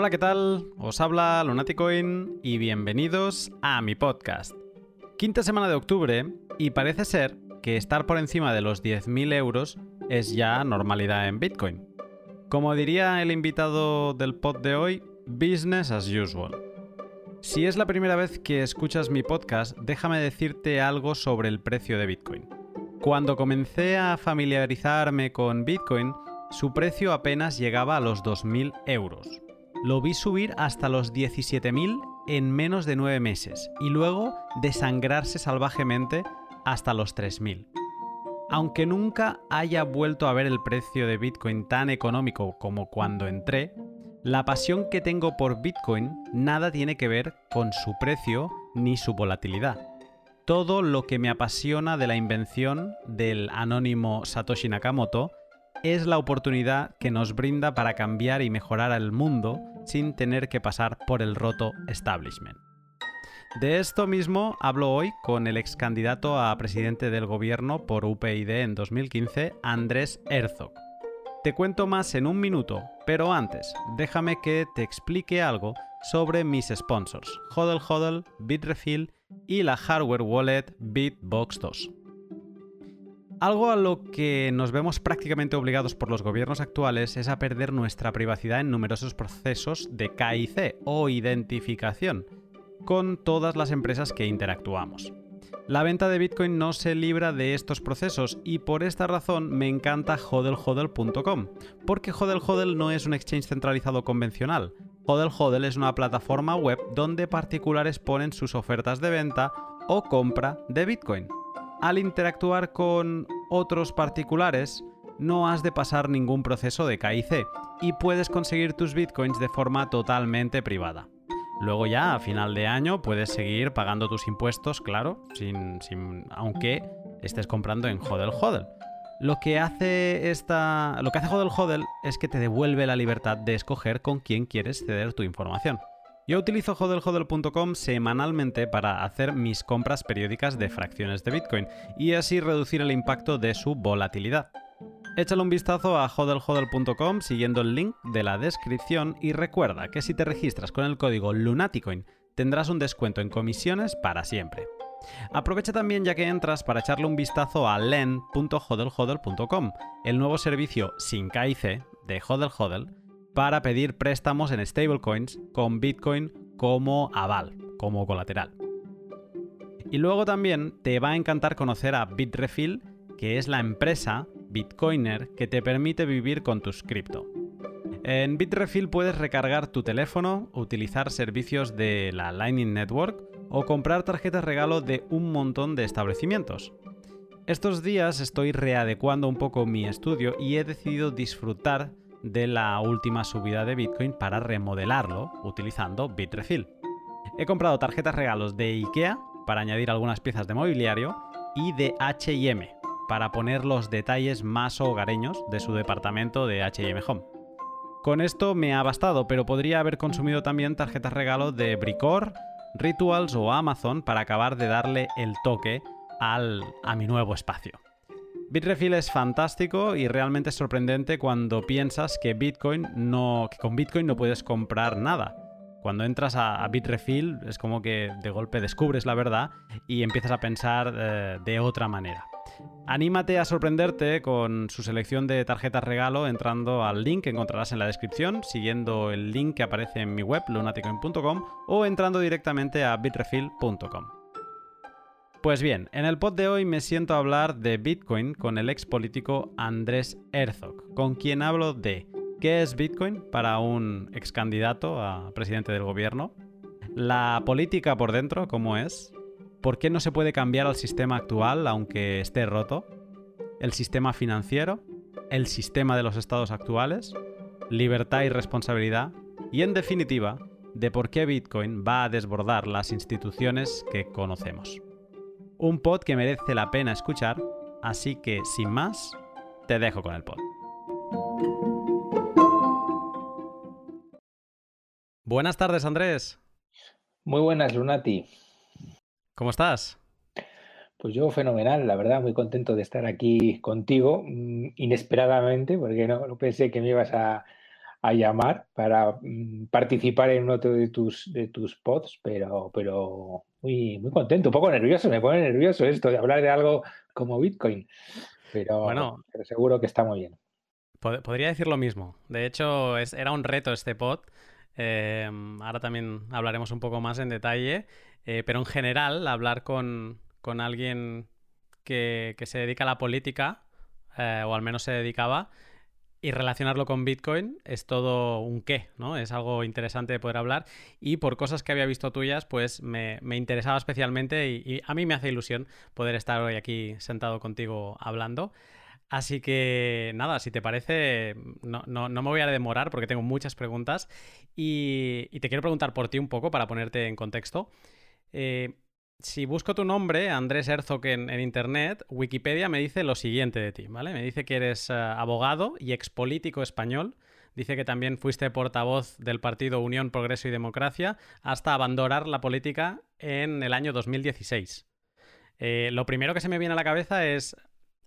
Hola, ¿qué tal? Os habla Lunaticoin y bienvenidos a mi podcast. Quinta semana de octubre y parece ser que estar por encima de los 10.000 euros es ya normalidad en Bitcoin. Como diría el invitado del pod de hoy, business as usual. Si es la primera vez que escuchas mi podcast, déjame decirte algo sobre el precio de Bitcoin. Cuando comencé a familiarizarme con Bitcoin, su precio apenas llegaba a los 2.000 euros. Lo vi subir hasta los 17.000 en menos de 9 meses y luego desangrarse salvajemente hasta los 3.000. Aunque nunca haya vuelto a ver el precio de Bitcoin tan económico como cuando entré, la pasión que tengo por Bitcoin nada tiene que ver con su precio ni su volatilidad. Todo lo que me apasiona de la invención del anónimo Satoshi Nakamoto es la oportunidad que nos brinda para cambiar y mejorar el mundo sin tener que pasar por el roto establishment. De esto mismo hablo hoy con el ex candidato a presidente del gobierno por UPyD en 2015, Andrés Herzog. Te cuento más en un minuto, pero antes, déjame que te explique algo sobre mis sponsors, Hodel Hodel, Bitrefill y la hardware wallet Bitbox 2. Algo a lo que nos vemos prácticamente obligados por los gobiernos actuales es a perder nuestra privacidad en numerosos procesos de KIC o identificación con todas las empresas que interactuamos. La venta de Bitcoin no se libra de estos procesos y por esta razón me encanta hodlhodl.com, porque hodlhodl no es un exchange centralizado convencional. Hodlhodl es una plataforma web donde particulares ponen sus ofertas de venta o compra de Bitcoin al interactuar con otros particulares, no has de pasar ningún proceso de KIC y puedes conseguir tus bitcoins de forma totalmente privada. Luego ya a final de año puedes seguir pagando tus impuestos, claro, sin, aunque estés comprando en Hodel Hodel. Lo que hace esta, lo que hace Hodel Hodel es que te devuelve la libertad de escoger con quién quieres ceder tu información. Yo utilizo hodelhodel.com semanalmente para hacer mis compras periódicas de fracciones de Bitcoin y así reducir el impacto de su volatilidad. Échale un vistazo a hodelhodel.com siguiendo el link de la descripción y recuerda que si te registras con el código Lunaticoin tendrás un descuento en comisiones para siempre. Aprovecha también ya que entras para echarle un vistazo a len.hodelhodel.com, el nuevo servicio sin KIC de Hodel para pedir préstamos en stablecoins con Bitcoin como aval, como colateral. Y luego también te va a encantar conocer a Bitrefill, que es la empresa Bitcoiner que te permite vivir con tus cripto. En Bitrefill puedes recargar tu teléfono, utilizar servicios de la Lightning Network o comprar tarjetas regalo de un montón de establecimientos. Estos días estoy readecuando un poco mi estudio y he decidido disfrutar de la última subida de Bitcoin para remodelarlo utilizando Bitrefill. He comprado tarjetas regalos de IKEA para añadir algunas piezas de mobiliario y de HM para poner los detalles más hogareños de su departamento de HM Home. Con esto me ha bastado, pero podría haber consumido también tarjetas regalo de Bricor, Rituals o Amazon para acabar de darle el toque al, a mi nuevo espacio. Bitrefill es fantástico y realmente sorprendente cuando piensas que Bitcoin no, con Bitcoin no puedes comprar nada. Cuando entras a, Bitrefill es como que de golpe descubres la verdad y empiezas a pensar eh, de otra manera. Anímate a sorprenderte con su selección de tarjetas regalo entrando al link que encontrarás en la descripción, siguiendo el link que aparece en mi web lunaticoin.com o entrando directamente a bitrefill.com. Pues bien, en el pod de hoy me siento a hablar de Bitcoin con el ex político Andrés Herzog, con quien hablo de qué es Bitcoin para un ex candidato a presidente del gobierno, la política por dentro, cómo es, por qué no se puede cambiar al sistema actual aunque esté roto, el sistema financiero, el sistema de los estados actuales, libertad y responsabilidad, y en definitiva, de por qué Bitcoin va a desbordar las instituciones que conocemos. Un pod que merece la pena escuchar, así que sin más, te dejo con el pod. Buenas tardes, Andrés. Muy buenas, Lunati. ¿Cómo estás? Pues yo fenomenal, la verdad, muy contento de estar aquí contigo, mm, inesperadamente, porque no, pensé que me ibas a, a llamar para mm, participar en uno de tus, de tus pods, pero, pero muy, muy contento, un poco nervioso, me pone nervioso esto de hablar de algo como Bitcoin, pero, bueno, pero seguro que está muy bien. Podría decir lo mismo. De hecho, es, era un reto este pod. Em, ahora también hablaremos un poco más en detalle. Eh, pero en general, hablar con, con alguien que, que, se dedica a la política, eh, o al menos se dedicaba, y relacionarlo con Bitcoin es todo un qué, ¿no? Es algo interesante de poder hablar y por cosas que había visto tuyas, pues me, interesaba especialmente y, a mí me hace ilusión poder estar hoy aquí sentado contigo hablando. Así que nada, si te parece, no, me voy a demorar porque tengo muchas preguntas y, te quiero preguntar por ti un poco para ponerte en contexto. Eh, si busco tu nombre, Andrés Herzog, en, Internet, Wikipedia me dice lo siguiente de ti, ¿vale? Me dice que eres eh, abogado y expolítico español. Dice que también fuiste portavoz del partido Unión, Progreso y Democracia hasta abandonar la política en el año 2016. Eh, lo primero que se me viene a la cabeza es,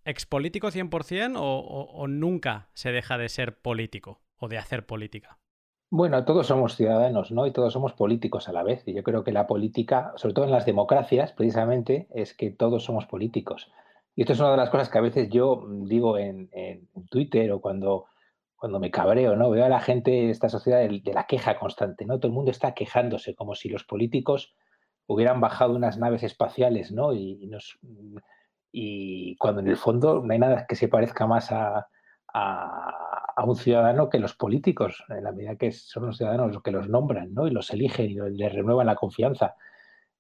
¿expolítico 100% o nunca se deja de ser político o de hacer política? Bueno, todos somos ciudadanos, ¿no? Y todos somos políticos a la vez. Y yo creo que la política, sobre todo en las democracias, precisamente, es que todos somos políticos. Y esto es una de las cosas que a veces yo digo en, Twitter o cuando, cuando me cabreo, ¿no? Veo a la gente esta sociedad de, la queja constante, ¿no? Todo el mundo está quejándose, como si los políticos hubieran bajado unas naves espaciales, ¿no? Y, nos, y cuando en el fondo no hay nada que se parezca más a un ciudadano que los políticos, en la medida que son los ciudadanos los que los nombran ¿no? y los eligen y les renuevan la confianza.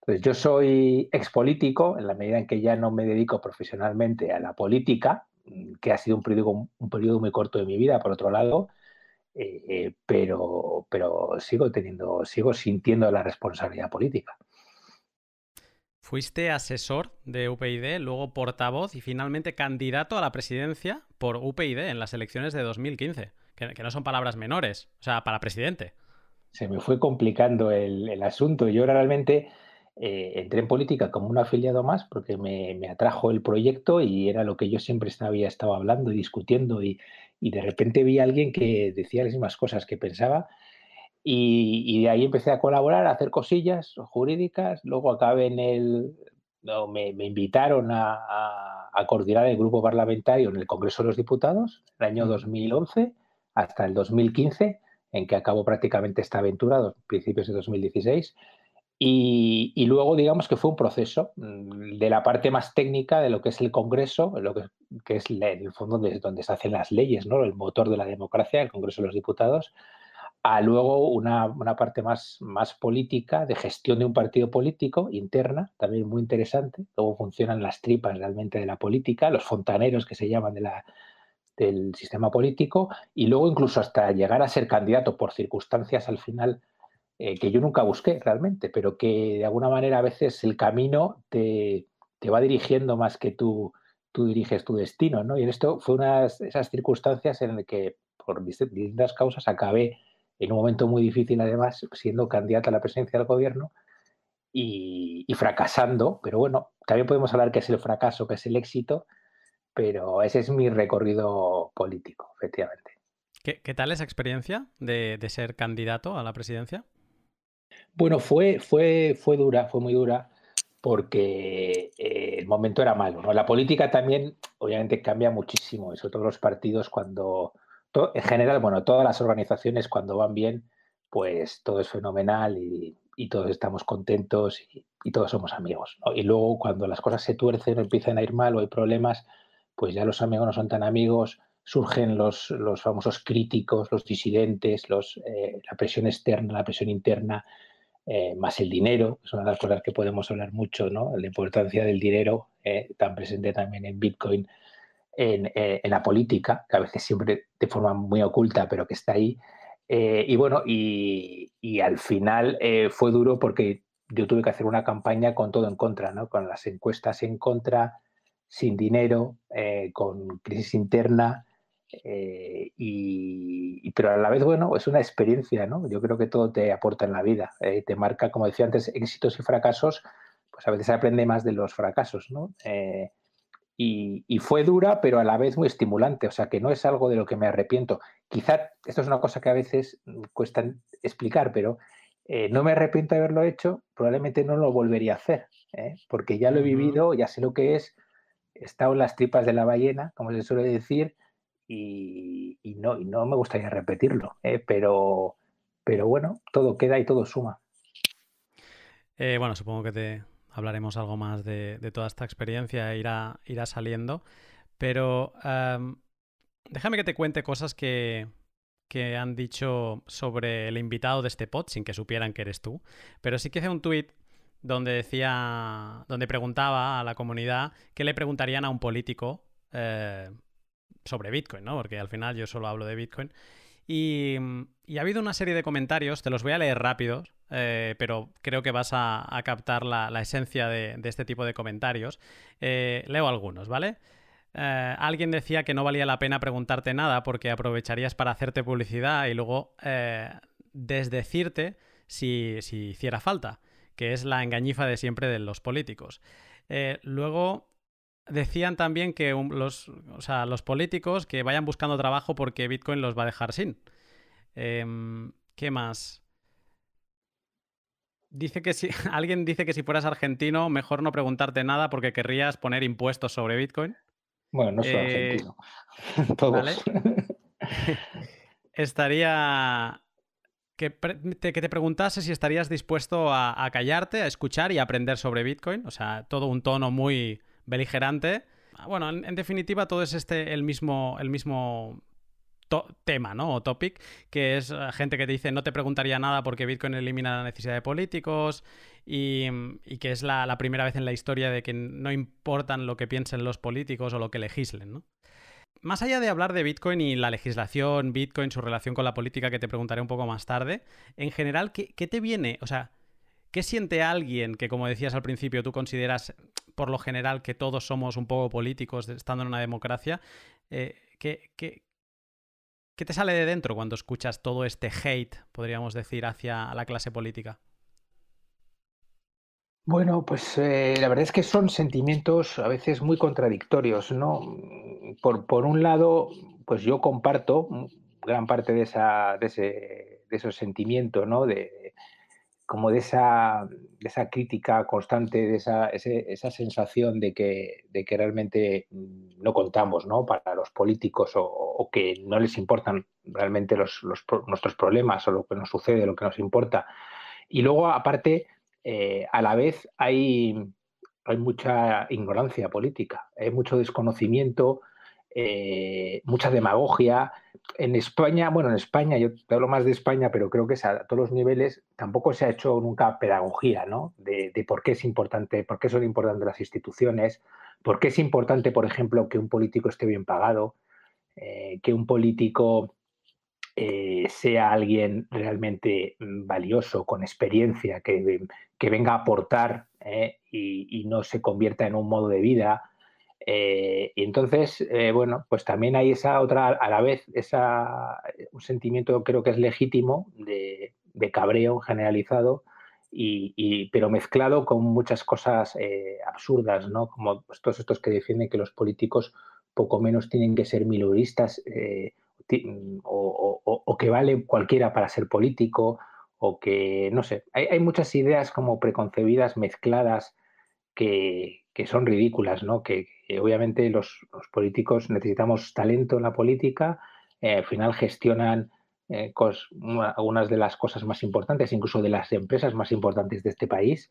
Entonces, yo soy expolítico en la medida en que ya no me dedico profesionalmente a la política, que ha sido un periodo, un periodo muy corto de mi vida, por otro lado, eh, eh, pero, pero sigo teniendo, sigo sintiendo la responsabilidad política. Fuiste asesor de UPyD, luego portavoz y finalmente candidato a la presidencia por UPyD en las elecciones de 2015, que, no son palabras menores, o sea, para presidente. Se me fue complicando el, asunto. Yo realmente eh, entré en política como un afiliado más porque me, atrajo el proyecto y era lo que yo siempre había estado hablando y discutiendo y, y de repente vi a alguien que decía las mismas cosas que pensaba y, de ahí empecé a colaborar, a hacer cosillas jurídicas. Luego acabé en el. No, me, invitaron a, coordinar el grupo parlamentario en el Congreso de los Diputados, el año 2011 hasta el 2015, en que acabó prácticamente esta aventura, principios de 2016. Y, y, luego, digamos que fue un proceso mm, de la parte más técnica de lo que es el Congreso, lo que, que es en el fondo donde, donde, se hacen las leyes, ¿no? el motor de la democracia, el Congreso de los Diputados, a luego una, parte más, más política, de gestión de un partido político interna, también muy interesante. Luego funcionan las tripas realmente de la política, los fontaneros que se llaman de la, del sistema político, y luego incluso hasta llegar a ser candidato por circunstancias al final eh, que yo nunca busqué realmente, pero que de alguna manera a veces el camino te, va dirigiendo más que tú, tú diriges tu destino. ¿no? Y esto fue una de esas circunstancias en las que por distintas causas acabé en un momento muy difícil además, siendo candidata a la presidencia del gobierno y, fracasando, pero bueno, también podemos hablar que es el fracaso, que es el éxito, pero ese es mi recorrido político, efectivamente. ¿Qué, tal esa experiencia de, ser candidato a la presidencia? Bueno, fue, fue, fue dura, fue muy dura, porque eh, el momento era malo. La política también, obviamente, cambia muchísimo, sobre todo los partidos cuando en general, bueno, todas las organizaciones cuando van bien, pues todo es fenomenal y, todos estamos contentos y, todos somos amigos. Y luego cuando las cosas se tuercen o empiezan a ir mal o hay problemas, pues ya los amigos no son tan amigos, surgen los, los famosos críticos, los disidentes, los, eh, la presión externa, la presión interna, eh, más el dinero, es las cosas que podemos hablar mucho, ¿no? La importancia del dinero, eh, tan presente también en Bitcoin eh, en, la política, que a veces siempre de forma muy oculta, pero que está ahí. Eh, y bueno, y, al final eh, fue duro porque yo tuve que hacer una campaña con todo en contra, ¿no? con las encuestas en contra, sin dinero, con crisis interna. y, pero a la vez, bueno, es una experiencia, ¿no? Yo creo que todo te aporta en la vida, te marca, como decía antes, éxitos y fracasos, pues a veces aprende más de los fracasos, ¿no? Y, fue dura, pero a la vez muy estimulante, o sea que no es algo de lo que me arrepiento. Quizá esto es una cosa que a veces cuesta explicar, pero eh, no me arrepiento de haberlo hecho, probablemente no lo volvería a hacer, ¿eh? porque ya lo he vivido, ya sé lo que es, he estado en las tripas de la ballena, como se suele decir, y, no, no me gustaría repetirlo, ¿eh? pero, pero bueno, todo queda y todo suma. bueno, supongo que te, hablaremos algo más de, toda esta experiencia, irá, irá saliendo. Pero déjame que te cuente cosas que, que han dicho sobre el invitado de este pod, sin que supieran que eres tú. Pero sí que hice un tuit donde decía, donde preguntaba a la comunidad qué le preguntarían a un político eh, sobre Bitcoin, ¿no? Porque al final yo solo hablo de Bitcoin. Y, ha habido una serie de comentarios, te los voy a leer rápidos, eh, pero creo que vas a, captar la, esencia de, este tipo de comentarios. Eh, leo algunos, ¿vale? Eh, alguien decía que no valía la pena preguntarte nada porque aprovecharías para hacerte publicidad y luego desdecirte si, si, hiciera falta, que es la engañifa de siempre de los políticos. luego decían también que los, los políticos que vayan buscando trabajo porque Bitcoin los va a dejar sin. Em, ¿Qué más? Dice que si alguien dice que si fueras argentino, mejor no preguntarte nada porque querrías poner impuestos sobre Bitcoin. Bueno, no soy eh, argentino. Todos. Estaría. Que te, que te, preguntase si estarías dispuesto a, callarte, a escuchar y a aprender sobre Bitcoin. O sea, todo un tono muy beligerante. Bueno, en, definitiva, todo es este el mismo, el mismo tema, ¿no? O topic, que es eh, gente que te dice no te preguntaría nada porque Bitcoin elimina la necesidad de políticos y, que es la, primera vez en la historia de que no importan lo que piensen los políticos o lo que legislen, ¿no? Más allá de hablar de Bitcoin y la legislación, Bitcoin, su relación con la política, que te preguntaré un poco más tarde, en general, ¿qué, qué te viene? O sea, ¿qué siente alguien que, como decías al principio, tú consideras por lo general que todos somos un poco políticos estando en una democracia? Eh, ¿qué, qué, ¿Qué te sale de dentro cuando escuchas todo este hate, podríamos decir, hacia la clase política? Bueno, pues eh, la verdad es que son sentimientos a veces muy contradictorios, ¿no? Por, por un lado, pues yo comparto gran parte de, esa, ese, de esos sentimientos, ¿no? De, como de esa, esa crítica constante, de esa, esa sensación de que, de que, realmente mm, no contamos ¿no? para los políticos o, que no les importan realmente los, nuestros problemas o lo que nos sucede, lo que nos importa. Y luego, aparte, eh, a la vez hay, hay mucha ignorancia política, hay mucho desconocimiento, eh, mucha demagogia. En España, bueno, en España, yo te hablo más de España, pero creo que a todos los niveles tampoco se ha hecho nunca pedagogía, ¿no? De, por qué es importante, por qué son importantes las instituciones, por qué es importante, por ejemplo, que un político esté bien pagado, eh, que un político eh, sea alguien realmente valioso, con experiencia, que, venga a aportar y, no se convierta en un modo de vida, eh, y entonces, eh, bueno, pues también hay esa otra, a la vez, esa, un sentimiento creo que es legítimo de, cabreo generalizado, y, pero mezclado con muchas cosas eh, absurdas, ¿no? Como todos estos que defienden que los políticos poco menos tienen que ser minoristas o, que vale cualquiera para ser político, o que, no sé, hay, hay muchas ideas como preconcebidas, mezcladas, que, que son ridículas, ¿no? Que, obviamente los, políticos necesitamos talento en la política, eh, al final gestionan eh, algunas de las cosas más importantes, incluso de las empresas más importantes de este país.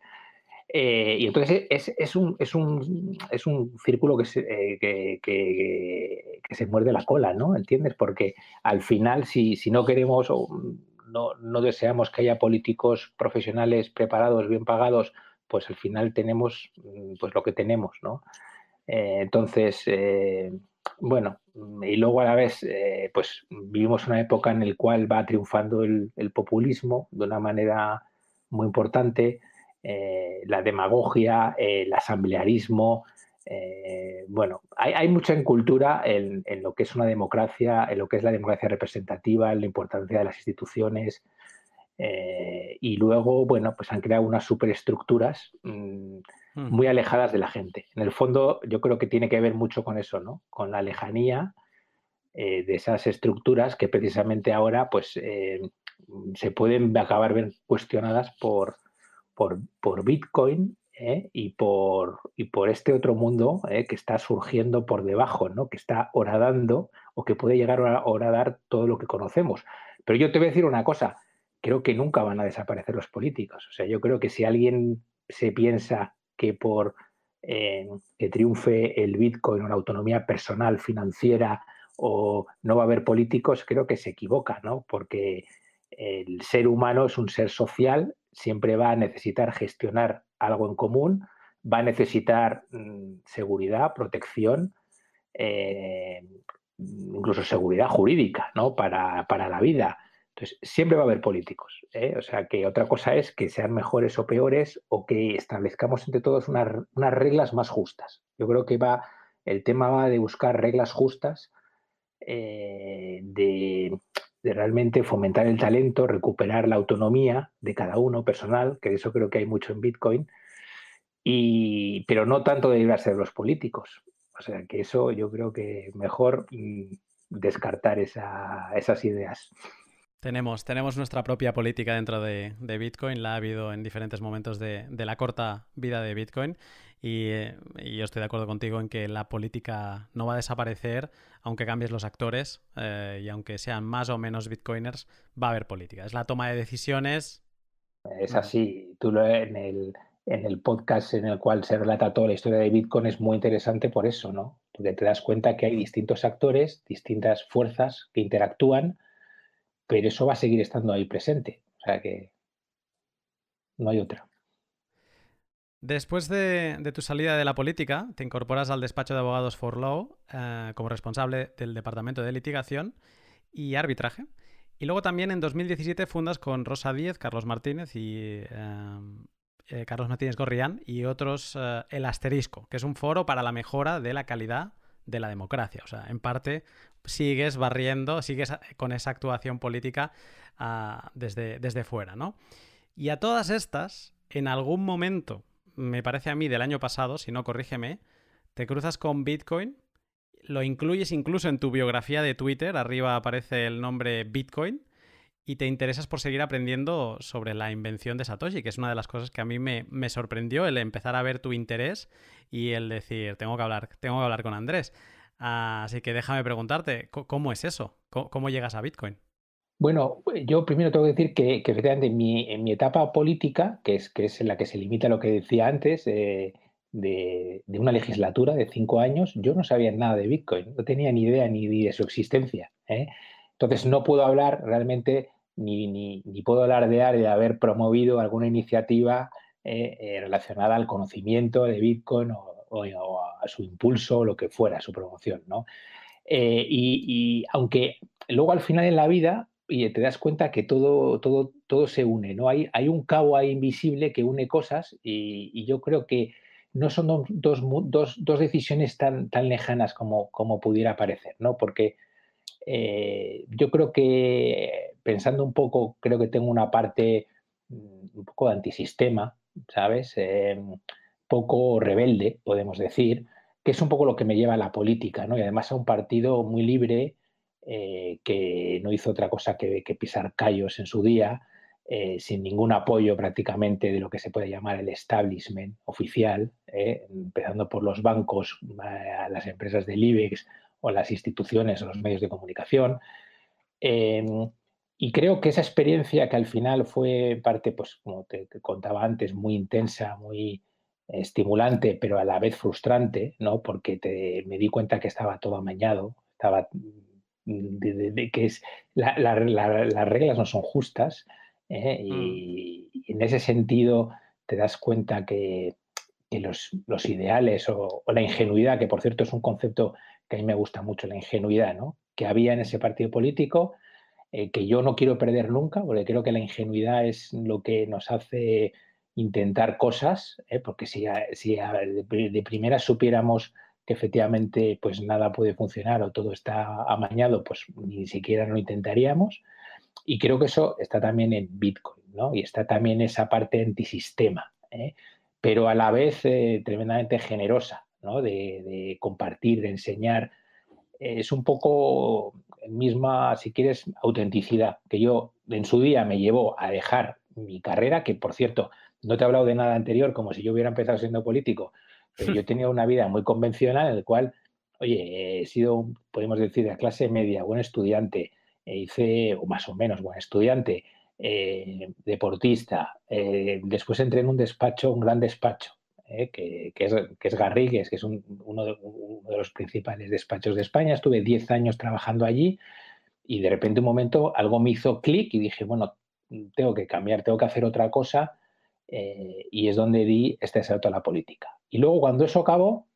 Eh, y entonces es, un, es, un, es un círculo que se, que, que, se muerde la cola, ¿no? ¿Entiendes? Porque al final, si, si no queremos o no, no deseamos que haya políticos profesionales preparados, bien pagados, pues al final tenemos mm, pues lo que tenemos, ¿no? Eh, entonces, eh, bueno, y luego a la vez, eh, pues vivimos una época en la cual va triunfando el, populismo de una manera muy importante, la demagogia, el asamblearismo, bueno, hay, hay, mucha incultura en, en, lo que es una democracia, en lo que es la democracia representativa, en la importancia de las instituciones, eh, y luego, bueno, pues han creado unas superestructuras mm, muy alejadas de la gente. En el fondo, yo creo que tiene que ver mucho con eso, ¿no? Con la lejanía eh, de esas estructuras que precisamente ahora, pues, eh, se pueden acabar bien cuestionadas por, por, Bitcoin ¿eh? y, por, y por este otro mundo que está surgiendo por debajo, ¿no? Que está horadando o que puede llegar a horadar todo lo que conocemos. Pero yo te voy a decir una cosa, creo que nunca van a desaparecer los políticos. O sea, yo creo que si alguien se piensa que por eh, que triunfe el Bitcoin o la autonomía personal, financiera, o no va a haber políticos, creo que se equivoca, ¿no? Porque el ser humano es un ser social, siempre va a necesitar gestionar algo en común, va a necesitar mm, seguridad, protección, eh, incluso seguridad jurídica, ¿no? Para, para la vida. Entonces, siempre va a haber políticos. ¿eh? O sea, que otra cosa es que sean mejores o peores o que establezcamos entre todos unas, reglas más justas. Yo creo que va, el tema va de buscar reglas justas, eh, de, realmente fomentar el talento, recuperar la autonomía de cada uno personal, que de eso creo que hay mucho en Bitcoin, y, pero no tanto de librarse de los políticos. O sea, que eso yo creo que mejor mm, descartar esas ideas. Tenemos, tenemos nuestra propia política dentro de, Bitcoin, la ha habido en diferentes momentos de, la corta vida de Bitcoin y, yo estoy de acuerdo contigo en que la política no va a desaparecer aunque cambies los actores eh, y aunque sean más o menos Bitcoiners, va a haber política. Es la toma de decisiones. Es así. Tú en el, en el podcast en el cual se relata toda la historia de Bitcoin es muy interesante por eso, ¿no? Porque te das cuenta que hay distintos actores, distintas fuerzas que interactúan pero eso va a seguir estando ahí presente. O sea que no hay otra. Después de, tu salida de la política, te incorporas al despacho de abogados For Law eh, como responsable del departamento de litigación y arbitraje. Y luego también en 2017 fundas con Rosa Díez, Carlos Martínez y eh, eh, Carlos Martínez Gorrián y otros El Asterisco, que es un foro para la mejora de la calidad de la democracia. O sea, en parte sigues barriendo, sigues con esa actuación política ah, desde, desde fuera, ¿no? Y a todas estas, en algún momento, me parece a mí del año pasado, si no, corrígeme, te cruzas con Bitcoin, lo incluyes incluso en tu biografía de Twitter, arriba aparece el nombre Bitcoin, y te interesas por seguir aprendiendo sobre la invención de Satoshi, que es una de las cosas que a mí me, me, sorprendió, el empezar a ver tu interés y el decir, tengo que hablar, tengo que hablar con Andrés. Así que déjame preguntarte, ¿cómo es eso? ¿Cómo, llegas a Bitcoin? Bueno, yo primero tengo que decir que, efectivamente en mi, etapa política, que es, que es en la que se limita lo que decía antes, eh, de, una legislatura de cinco años, yo no sabía nada de Bitcoin, no tenía ni idea ni de su existencia. ¿eh? Entonces no puedo hablar realmente, ni, ni, puedo alardear de haber promovido alguna iniciativa eh, relacionada al conocimiento de Bitcoin o o, a su impulso lo que fuera, su promoción, ¿no? Eh, y, aunque luego al final en la vida y te das cuenta que todo, todo, todo se une, ¿no? Hay, hay un cabo ahí invisible que une cosas y, yo creo que no son dos, dos, dos, decisiones tan, tan lejanas como, como pudiera parecer, ¿no? Porque eh, yo creo que, pensando un poco, creo que tengo una parte mm, un poco de antisistema, ¿sabes? Em, poco rebelde, podemos decir, que es un poco lo que me lleva a la política, ¿no? Y además a un partido muy libre eh, que no hizo otra cosa que, pisar callos en su día, eh, sin ningún apoyo prácticamente de lo que se puede llamar el establishment oficial, eh, empezando por los bancos, las empresas del IBEX o las instituciones o los medios de comunicación. Em, y creo que esa experiencia que al final fue parte, pues como te contaba antes, muy intensa, muy, estimulante, pero a la vez frustrante, ¿no? Porque te, me di cuenta que estaba todo amañado, estaba mm, de, que es las reglas no son justas ¿eh? mm. y, en ese sentido te das cuenta que, los, los, ideales o, la ingenuidad, que por cierto es un concepto que a mí me gusta mucho, la ingenuidad, ¿no? Que había en ese partido político, eh, que yo no quiero perder nunca, porque creo que la ingenuidad es lo que nos hace intentar cosas, ¿eh? porque si, si de, primera supiéramos que efectivamente pues nada puede funcionar o todo está amañado, pues ni siquiera lo intentaríamos. Y creo que eso está también en Bitcoin, ¿no? Y está también esa parte antisistema. ¿eh? pero a la vez eh, tremendamente generosa, ¿no? De, compartir, de enseñar. Es un poco misma, si quieres, autenticidad, que yo en su día me llevó a dejar mi carrera, que por cierto, no te he hablado de nada anterior, como si yo hubiera empezado siendo político, pero yo he tenido una vida muy convencional en la cual, oye, he sido, podemos decir, de clase media, buen estudiante, e hice, o más o menos, buen estudiante, eh, deportista. Eh, después entré en un despacho, un gran despacho, eh, que, es, que es Garrigues, que es uno, de, los principales despachos de España. Estuve 10 años trabajando allí y de repente un momento algo me hizo clic y dije, bueno, tengo que cambiar, tengo que hacer otra cosa. Y es donde di este salto a la política. Y luego cuando eso acabó,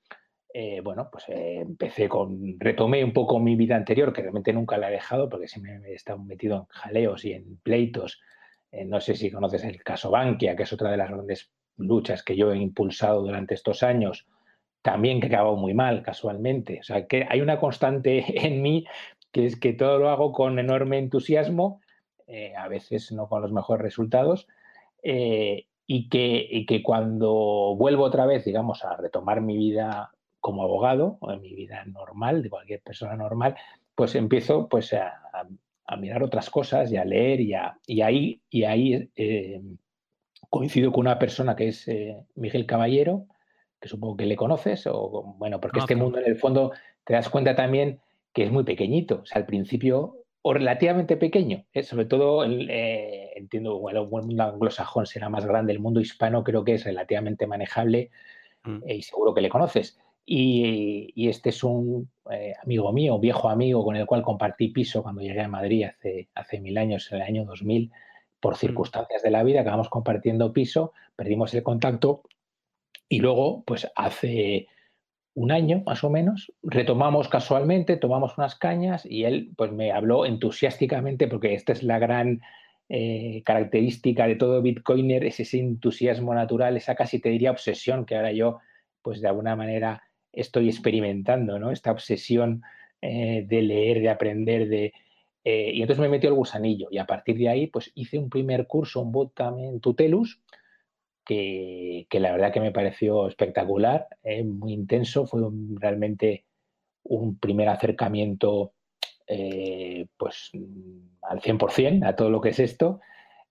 bueno, pues empecé con, retomé un poco mi vida anterior, que realmente nunca la he dejado porque siempre he estado metido en jaleos y en pleitos. no sé si conoces el caso Bankia, que es otra de las grandes luchas que yo he impulsado durante estos años, también que acabó muy mal casualmente. O sea, que hay una constante en mí que es que todo lo hago con enorme entusiasmo, a veces no con los mejores resultados, y, que, y que cuando vuelvo otra vez, digamos, a retomar mi vida como abogado o en mi vida normal, de cualquier persona normal, pues empiezo pues a, mirar otras cosas y a leer y, y ahí, y ahí eh, coincido con una persona que es eh, Miguel Caballero, que supongo que le conoces, o bueno, porque este mundo en el fondo te das cuenta también que es muy pequeñito, o sea, al principio o relativamente pequeño, ¿eh? sobre todo entiendo, bueno, el mundo anglosajón será más grande, el mundo hispano creo que es relativamente manejable mm. y seguro que le conoces. Y, este es un eh, amigo mío, viejo amigo con el cual compartí piso cuando llegué a Madrid hace, hace mil años, en el año 2000, por mm. circunstancias de la vida, acabamos compartiendo piso, perdimos el contacto y luego, pues hace un año más o menos, retomamos casualmente, tomamos unas cañas y él pues me habló entusiásticamente porque esta es la gran eh, característica de todo Bitcoiner, es ese entusiasmo natural, esa casi te diría obsesión que ahora yo pues de alguna manera estoy experimentando, ¿no? Esta obsesión eh, de leer, de aprender, de... Eh, y entonces me metió el gusanillo y a partir de ahí pues hice un primer curso, un bootcamp en Tutelus, que, la verdad que me pareció espectacular, eh, muy intenso, fue realmente un primer acercamiento pues al 100% a todo lo que es esto.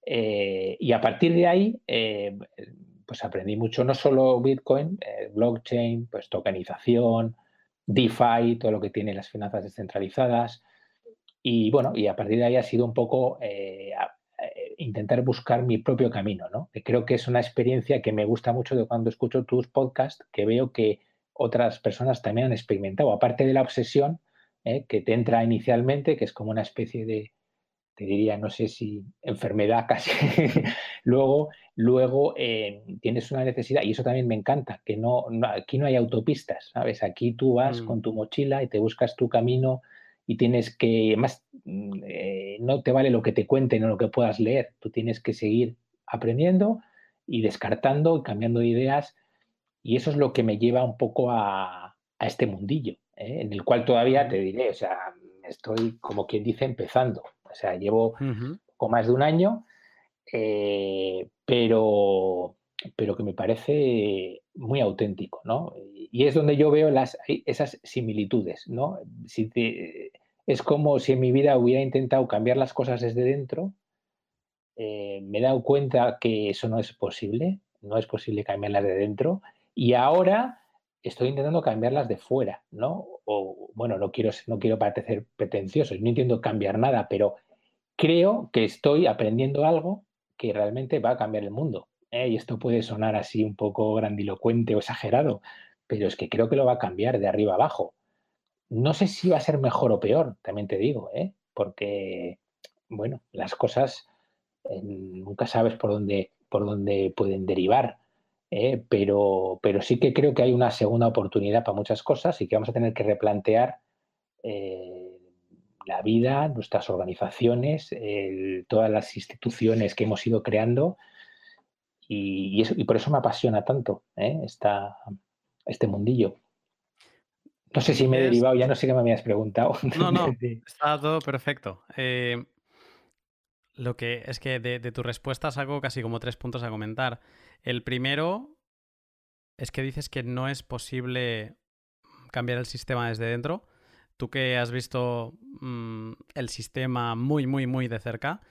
y a partir de ahí pues aprendí mucho, no solo Bitcoin, eh, blockchain, pues tokenización, DeFi, todo lo que tiene las finanzas descentralizadas. Y bueno, y a partir de ahí ha sido un poco eh, eh, intentar buscar mi propio camino, ¿no? creo que es una experiencia que me gusta mucho de cuando escucho tus podcasts, que veo que otras personas también han experimentado, aparte de la obsesión que te entra inicialmente, que es como una especie de, te diría, no sé si enfermedad casi, luego, luego eh, tienes una necesidad, y eso también me encanta, que no, aquí no hay autopistas, ¿sabes? Aquí tú vas mm. con tu mochila y te buscas tu camino y tienes que, más, mm, eh, no te vale lo que te cuenten o lo que puedas leer, tú tienes que seguir aprendiendo y descartando y cambiando ideas, y eso es lo que me lleva un poco a, a este mundillo, ¿eh? en el cual todavía te diré, o sea, estoy como quien dice empezando, o sea, llevo poco más de un año, eh, pero, pero que me parece muy auténtico, ¿no? Y es donde yo veo las, esas similitudes, ¿no? Si es como si en mi vida hubiera intentado cambiar las cosas desde dentro, eh, me he dado cuenta que eso no es posible, no es posible cambiarlas de dentro, y ahora estoy intentando cambiarlas de fuera, ¿no? O bueno, no quiero, no quiero parecer pretencioso, no intento cambiar nada, pero creo que estoy aprendiendo algo que realmente va a cambiar el mundo. ¿Eh? Y esto puede sonar así un poco grandilocuente o exagerado, pero es que creo que lo va a cambiar de arriba abajo. No sé si va a ser mejor o peor, también te digo, ¿eh? porque, bueno, las cosas eh, nunca sabes por dónde, por dónde pueden derivar. pero, pero sí que creo que hay una segunda oportunidad para muchas cosas y que vamos a tener que replantear la vida, nuestras organizaciones, todas las instituciones que hemos ido creando y, eso, y por eso me apasiona tanto ¿eh? este mundillo. No sé si me he derivado, ya no sé qué me habías preguntado. No, no, está todo perfecto. lo que es que de, de tu respuesta saco casi como tres puntos a comentar. El primero es que dices que no es posible cambiar el sistema desde dentro. Tú que has visto mm, el sistema muy, muy, muy de cerca,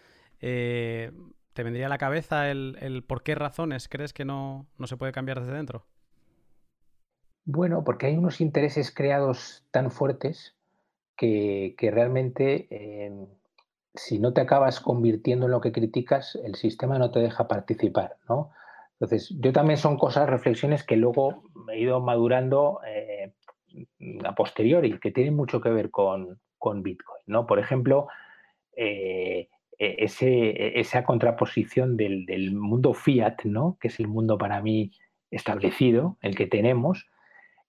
eh, ¿te vendría a la cabeza el, por qué razones crees que no, se puede cambiar desde dentro? Bueno, porque hay unos intereses creados tan fuertes que, realmente eh, si no te acabas convirtiendo en lo que criticas, el sistema no te deja participar, ¿no? Entonces, yo también son cosas, reflexiones que luego he ido madurando eh, a posteriori, que tienen mucho que ver con, Bitcoin, ¿no? Por ejemplo, eh, ese, esa contraposición del, mundo fiat, ¿no? Que es el mundo para mí establecido, el que tenemos,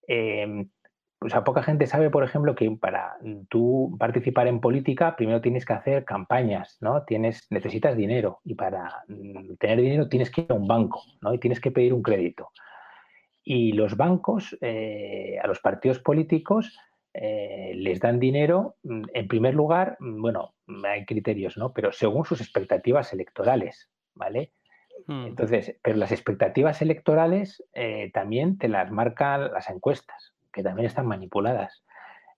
eh, o sea, poca gente sabe, por ejemplo, que para tú participar en política primero tienes que hacer campañas, ¿no? Tienes, necesitas dinero y para mm, tener dinero tienes que ir a un banco, ¿no? Y tienes que pedir un crédito. Y los bancos, eh, a los partidos políticos, eh, les dan dinero, mm, en primer lugar, mm, bueno, hay criterios, ¿no? Pero según sus expectativas electorales, ¿vale? Entonces, pero las expectativas electorales eh, también te las marcan las encuestas que también están manipuladas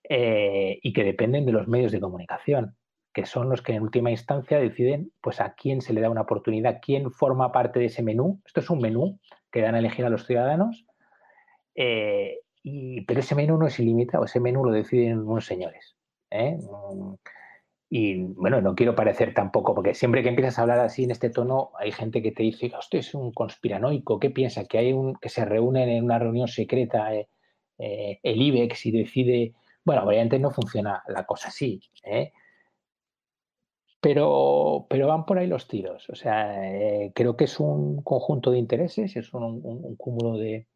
eh, y que dependen de los medios de comunicación, que son los que en última instancia deciden pues a quién se le da una oportunidad, quién forma parte de ese menú. Esto es un menú que dan a elegir a los ciudadanos, eh, pero ese menú no es ilimitado, ese menú lo deciden unos señores. ¿eh? Y bueno, no quiero parecer tampoco, porque siempre que empiezas a hablar así en este tono, hay gente que te dice, usted es un conspiranoico, ¿qué piensa? Que hay un que se reúnen en una reunión secreta eh, el IBEX y decide, bueno, obviamente no funciona la cosa así, ¿eh? pero, pero van por ahí los tiros. O sea, eh, creo que es un conjunto de intereses, es un, cúmulo de,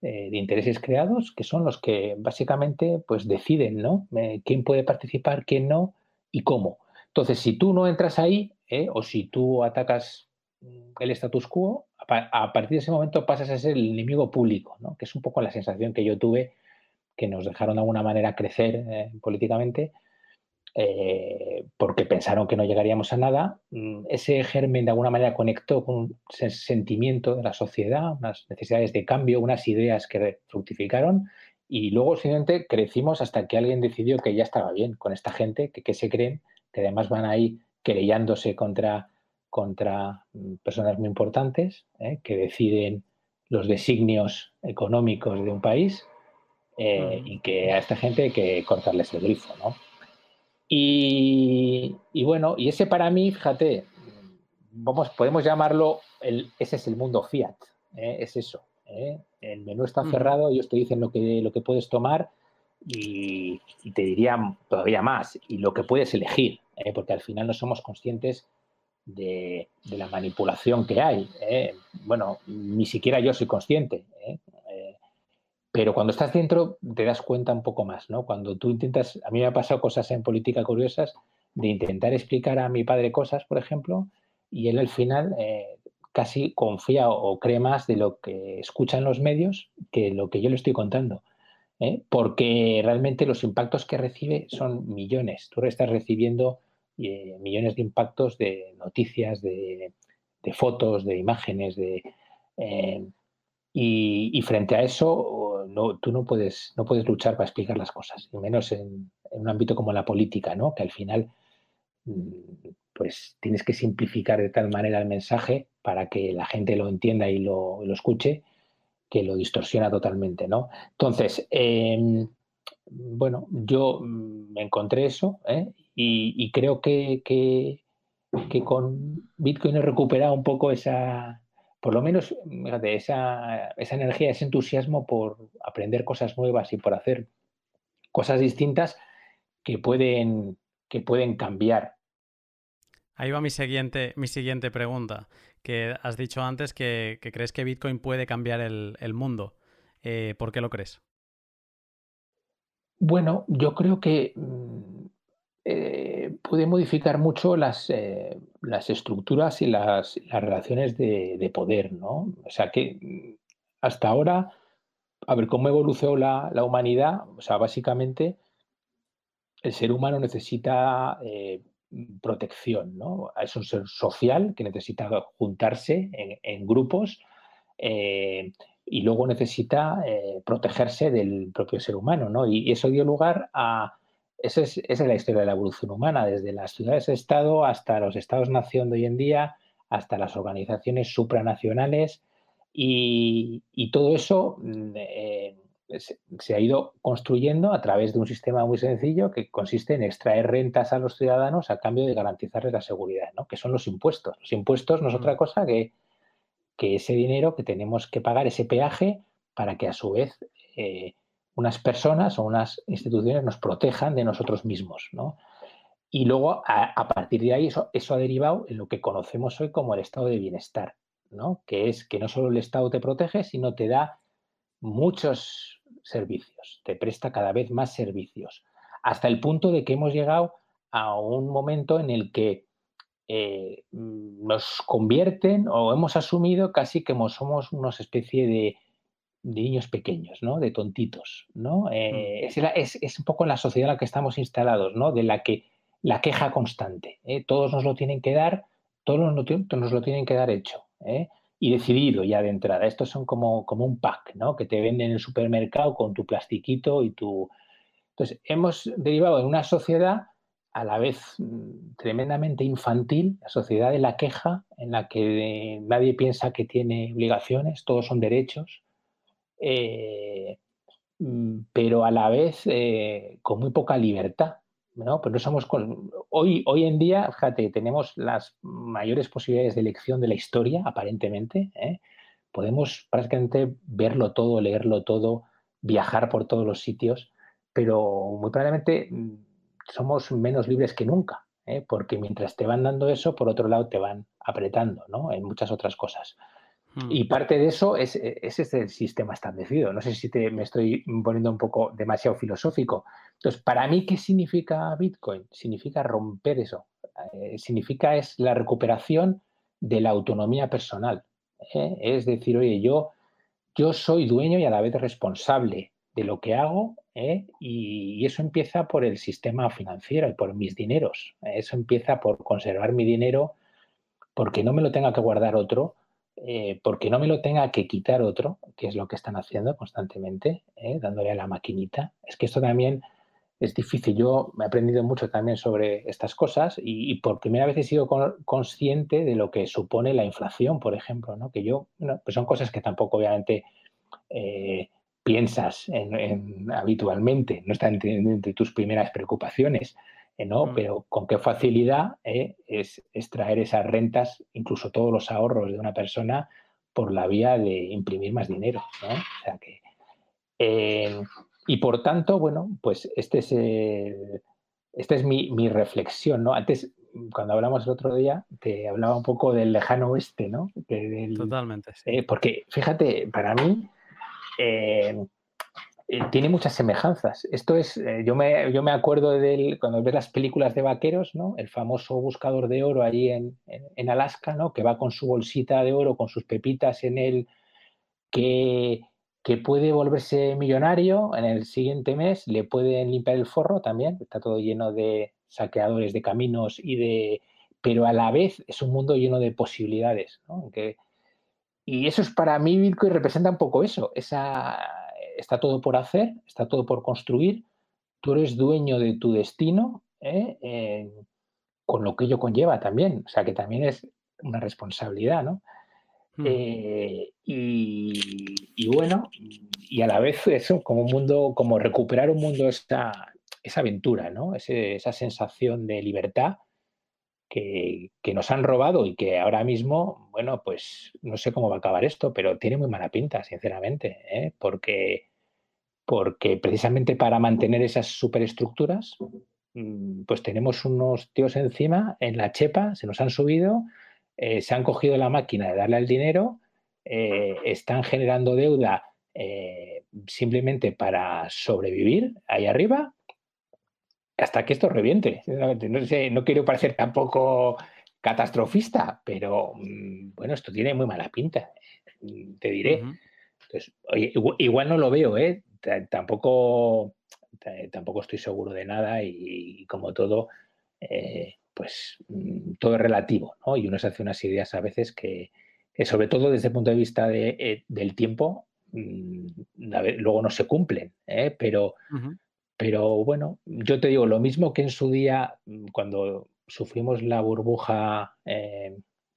de, intereses creados que son los que básicamente pues deciden, ¿no? quién puede participar, quién no y cómo. Entonces, si tú no entras ahí o si tú atacas el status quo, a partir de ese momento pasas a ser el enemigo público, ¿no? que es un poco la sensación que yo tuve que nos dejaron de alguna manera crecer eh, políticamente eh, porque pensaron que no llegaríamos a nada. Mm, ese germen de alguna manera conectó con un sentimiento de la sociedad, unas necesidades de cambio, unas ideas que fructificaron y luego simplemente crecimos hasta que alguien decidió que ya estaba bien con esta gente, que, que se creen, que además van ahí querellándose contra contra mm, personas muy importantes ¿eh? que deciden los designios económicos de un país eh, y que a esta gente hay que cortarles el grifo, ¿no? Y, bueno, y ese para mí, fíjate, vamos, podemos llamarlo, el, ese es el mundo fiat, ¿eh? es eso. El menú está cerrado, ellos te dicen lo que, lo que puedes tomar y, y te dirían todavía más, y lo que puedes elegir, porque al final no somos conscientes de, la manipulación que hay. ¿eh? Bueno, ni siquiera yo soy consciente. ¿Eh? Eh, pero cuando estás dentro te das cuenta un poco más, ¿no? Cuando tú intentas, a mí me ha pasado cosas en política curiosas de intentar explicar a mi padre cosas, por ejemplo, y él al final casi confía o cree más de lo que escuchan los medios que lo que yo le estoy contando. Porque realmente los impactos que recibe son millones. Tú estás recibiendo eh, millones de impactos de noticias, de, fotos, de imágenes, de, y, frente a eso no, tú no puedes, no puedes luchar para explicar las cosas, y menos en, un ámbito como la política, ¿no? que al final mm, pues tienes que simplificar de tal manera el mensaje para que la gente lo entienda y lo, escuche, que lo distorsiona totalmente. ¿no? Entonces, em, bueno, yo mm, me encontré eso ¿eh? y, creo que, con Bitcoin he recuperado un poco esa, por lo menos, fíjate, esa, esa energía, ese entusiasmo por aprender cosas nuevas y por hacer cosas distintas que pueden, que pueden cambiar. Ahí va mi siguiente, mi siguiente pregunta, que has dicho antes que, crees que Bitcoin puede cambiar el, mundo. Eh, ¿Por qué lo crees? Bueno, yo creo que mm, eh, puede modificar mucho las, eh, las estructuras y las, relaciones de, poder, ¿no? O sea que mm, hasta ahora, a ver cómo evolucionó la, la humanidad, o sea, básicamente el ser humano necesita eh, protección, ¿no? Es un ser social que necesita juntarse en, grupos y luego necesita protegerse del propio ser humano, ¿no? Y, eso dio lugar a... Esa es, esa es, la historia de la evolución humana, desde las ciudades-estado hasta los estados-nación de hoy en día, hasta las organizaciones supranacionales, y, y todo eso mm, eh, se, ha ido construyendo a través de un sistema muy sencillo que consiste en extraer rentas a los ciudadanos a cambio de garantizarles la seguridad, ¿no? que son los impuestos. Los impuestos no es otra mm. cosa que que ese dinero que tenemos que pagar, ese peaje, para que a su vez eh, unas personas o unas instituciones nos protejan de nosotros mismos. Y luego, a, partir de ahí, eso, eso, ha derivado en lo que conocemos hoy como el estado de bienestar, ¿no? que es que no solo el Estado te protege, sino te da muchos servicios, te presta cada vez más servicios, hasta el punto de que hemos llegado a un momento en el que eh, nos convierten o hemos asumido casi que somos una especie de, niños pequeños, ¿no? De tontitos, ¿no? Eh, mm. es, un poco la sociedad en la que estamos instalados, ¿no? De la que la queja constante. ¿eh? Todos nos lo tienen que dar, todos nos, nos lo tienen que dar hecho. Y decidido ya de entrada. Estos son como, como un pack, ¿no? Que te venden en el supermercado con tu plastiquito y tu... Entonces, hemos derivado en una sociedad a la vez mm, tremendamente infantil, la sociedad de la queja, en la que nadie piensa que tiene obligaciones, todos son derechos, eh, mm, pero a la vez eh, con muy poca libertad. ¿no? Pero somos hoy, hoy en día, fíjate, tenemos las mayores posibilidades de elección de la historia, aparentemente. ¿eh? Podemos prácticamente verlo todo, leerlo todo, viajar por todos los sitios, pero muy probablemente mm, somos menos libres que nunca, porque mientras te van dando eso, por otro lado te van apretando ¿no? en muchas otras cosas. Hmm. Y parte de eso es, ese es sistema establecido. No sé si te, me estoy poniendo un poco demasiado filosófico. Entonces, para mí, ¿qué significa Bitcoin? Significa romper eso. Eh, significa es la recuperación de la autonomía personal. ¿eh? Es decir, oye, yo, yo soy dueño y a la vez responsable de lo que hago ¿eh? y, eso empieza por el sistema financiero y por mis dineros. Eso empieza por conservar mi dinero porque no me lo tenga que guardar otro, eh, porque no me lo tenga que quitar otro, que es lo que están haciendo constantemente, ¿eh? dándole a la maquinita. Es que esto también es difícil. Yo me he aprendido mucho también sobre estas cosas y, por primera vez he sido consciente de lo que supone la inflación, por ejemplo, ¿no? que yo, pues son cosas que tampoco obviamente piensas en, habitualmente, no está entre, tus primeras preocupaciones, eh, ¿no? Pero con qué facilidad eh, es extraer esas rentas, incluso todos los ahorros de una persona, por la vía de imprimir más dinero, ¿no? O sea que, eh, y por tanto, bueno, pues este es, esta es mi, reflexión, ¿no? Antes, cuando hablamos el otro día, te hablaba un poco del lejano oeste, ¿no? Totalmente. porque, fíjate, para mí, eh, tiene muchas semejanzas. Esto es, eh, yo, me, yo me acuerdo de cuando ves las películas de vaqueros, ¿no? El famoso buscador de oro allí en, en, Alaska, ¿no? Que va con su bolsita de oro, con sus pepitas en él, que, que puede volverse millonario en el siguiente mes, le pueden limpiar el forro también, está todo lleno de saqueadores de caminos y de... Pero a la vez es un mundo lleno de posibilidades, ¿no? Que, y eso es para mí, Bitcoin representa un poco eso. Esa, está todo por hacer, está todo por construir. Tú eres dueño de tu destino, ¿eh? con lo que ello conlleva también. O sea, que también es una responsabilidad, ¿no? Hmm. Eh, y, bueno, y a la vez eso, como un mundo, como recuperar un mundo, esa, esa aventura, ¿no? esa sensación de libertad que, nos han robado y que ahora mismo, bueno, pues no sé cómo va a acabar esto, pero tiene muy mala pinta, sinceramente, ¿eh? porque, porque precisamente para mantener esas superestructuras, mm, pues tenemos unos tíos encima en la chepa, se nos han subido, eh, se han cogido la máquina de darle el dinero, eh, están generando deuda simplemente para sobrevivir ahí arriba hasta que esto reviente. No, sé, no quiero parecer tampoco catastrofista, pero mm, bueno, esto tiene muy mala pinta, mm, te diré. Entonces, igual, no lo veo, ¿eh? Tampoco, tampoco estoy seguro de nada y, como todo, eh, pues mm, todo es relativo, Y uno se hace unas ideas a veces que, sobre todo desde el punto de vista de, eh, del tiempo, mm, luego no se cumplen, ¿eh? pero, pero bueno, yo te digo, lo mismo que en su día, mm, cuando sufrimos la burbuja,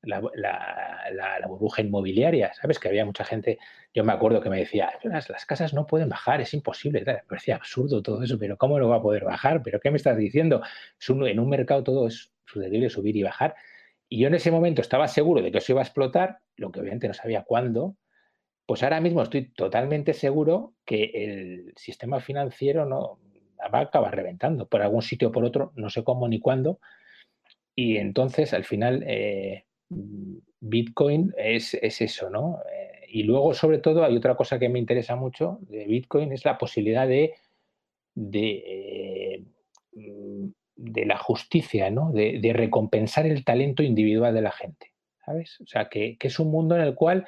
eh, la, burbuja inmobiliaria, ¿sabes? Que había mucha gente, yo me acuerdo que me decía, las, casas no pueden bajar, es imposible, me parecía absurdo todo eso, pero ¿cómo no va a poder bajar? ¿Pero qué me estás diciendo? en un mercado todo es susceptible subir y bajar. Y yo en ese momento estaba seguro de que eso iba a explotar, lo que obviamente no sabía cuándo, pues ahora mismo estoy totalmente seguro que el sistema financiero no va a acabar reventando por algún sitio o por otro, no sé cómo ni cuándo. Y entonces al final eh, Bitcoin es, eso, ¿no? Eh, y luego, sobre todo, hay otra cosa que me interesa mucho de Bitcoin, es la posibilidad de, de, eh, la justicia, ¿no? De, recompensar el talento individual de la gente, ¿sabes? O sea, que, es un mundo en el cual,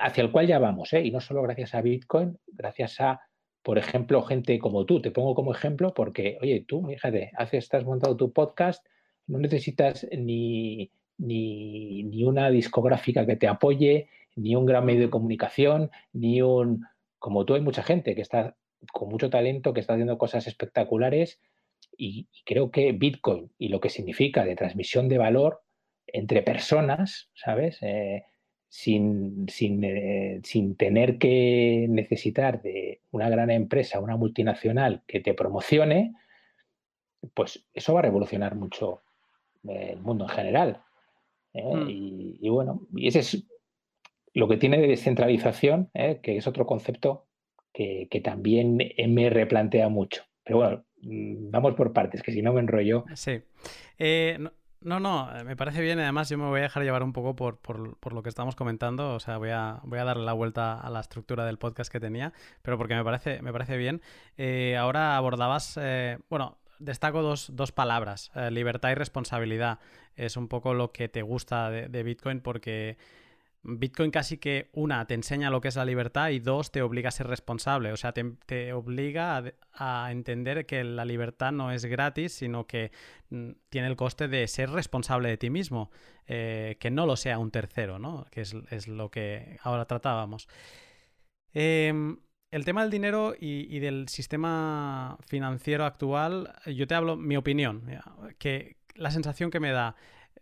hacia el cual ya vamos, ¿eh? Y no solo gracias a Bitcoin, gracias a, por ejemplo, gente como tú. Te pongo como ejemplo porque, oye, tú, fíjate, haces, estás montado tu podcast, no necesitas ni, ni, ni una discográfica que te apoye, ni un gran medio de comunicación, ni un... Como tú hay mucha gente que está con mucho talento, que está haciendo cosas espectaculares y, creo que Bitcoin y lo que significa de transmisión de valor entre personas, ¿sabes? Eh, sin, eh, sin, tener que necesitar de una gran empresa, una multinacional que te promocione, pues eso va a revolucionar mucho eh, el mundo en general. Mm. Y, bueno, y ese es lo que tiene de descentralización, que es otro concepto que, que también me replantea mucho. Pero bueno, Mm, vamos por partes, que si no me enrollo. Sí. Eh, no, no, me parece bien. Además, yo me voy a dejar llevar un poco por, por, lo que estamos comentando. O sea, voy a, voy a darle la vuelta a la estructura del podcast que tenía, pero porque me parece, me parece bien. Eh, ahora abordabas, eh, bueno, destaco dos, dos palabras, libertad y responsabilidad. Es un poco lo que te gusta de Bitcoin porque Bitcoin casi que, una, te enseña lo que es la libertad y dos, te obliga a ser responsable. O sea, te, obliga a, entender que la libertad no es gratis, sino que mm, tiene el coste de ser responsable de ti mismo, eh, que no lo sea un tercero, ¿no? Que es, lo que ahora tratábamos. Em, el tema del dinero y, del sistema financiero actual, yo te hablo mi opinión, que la sensación que me da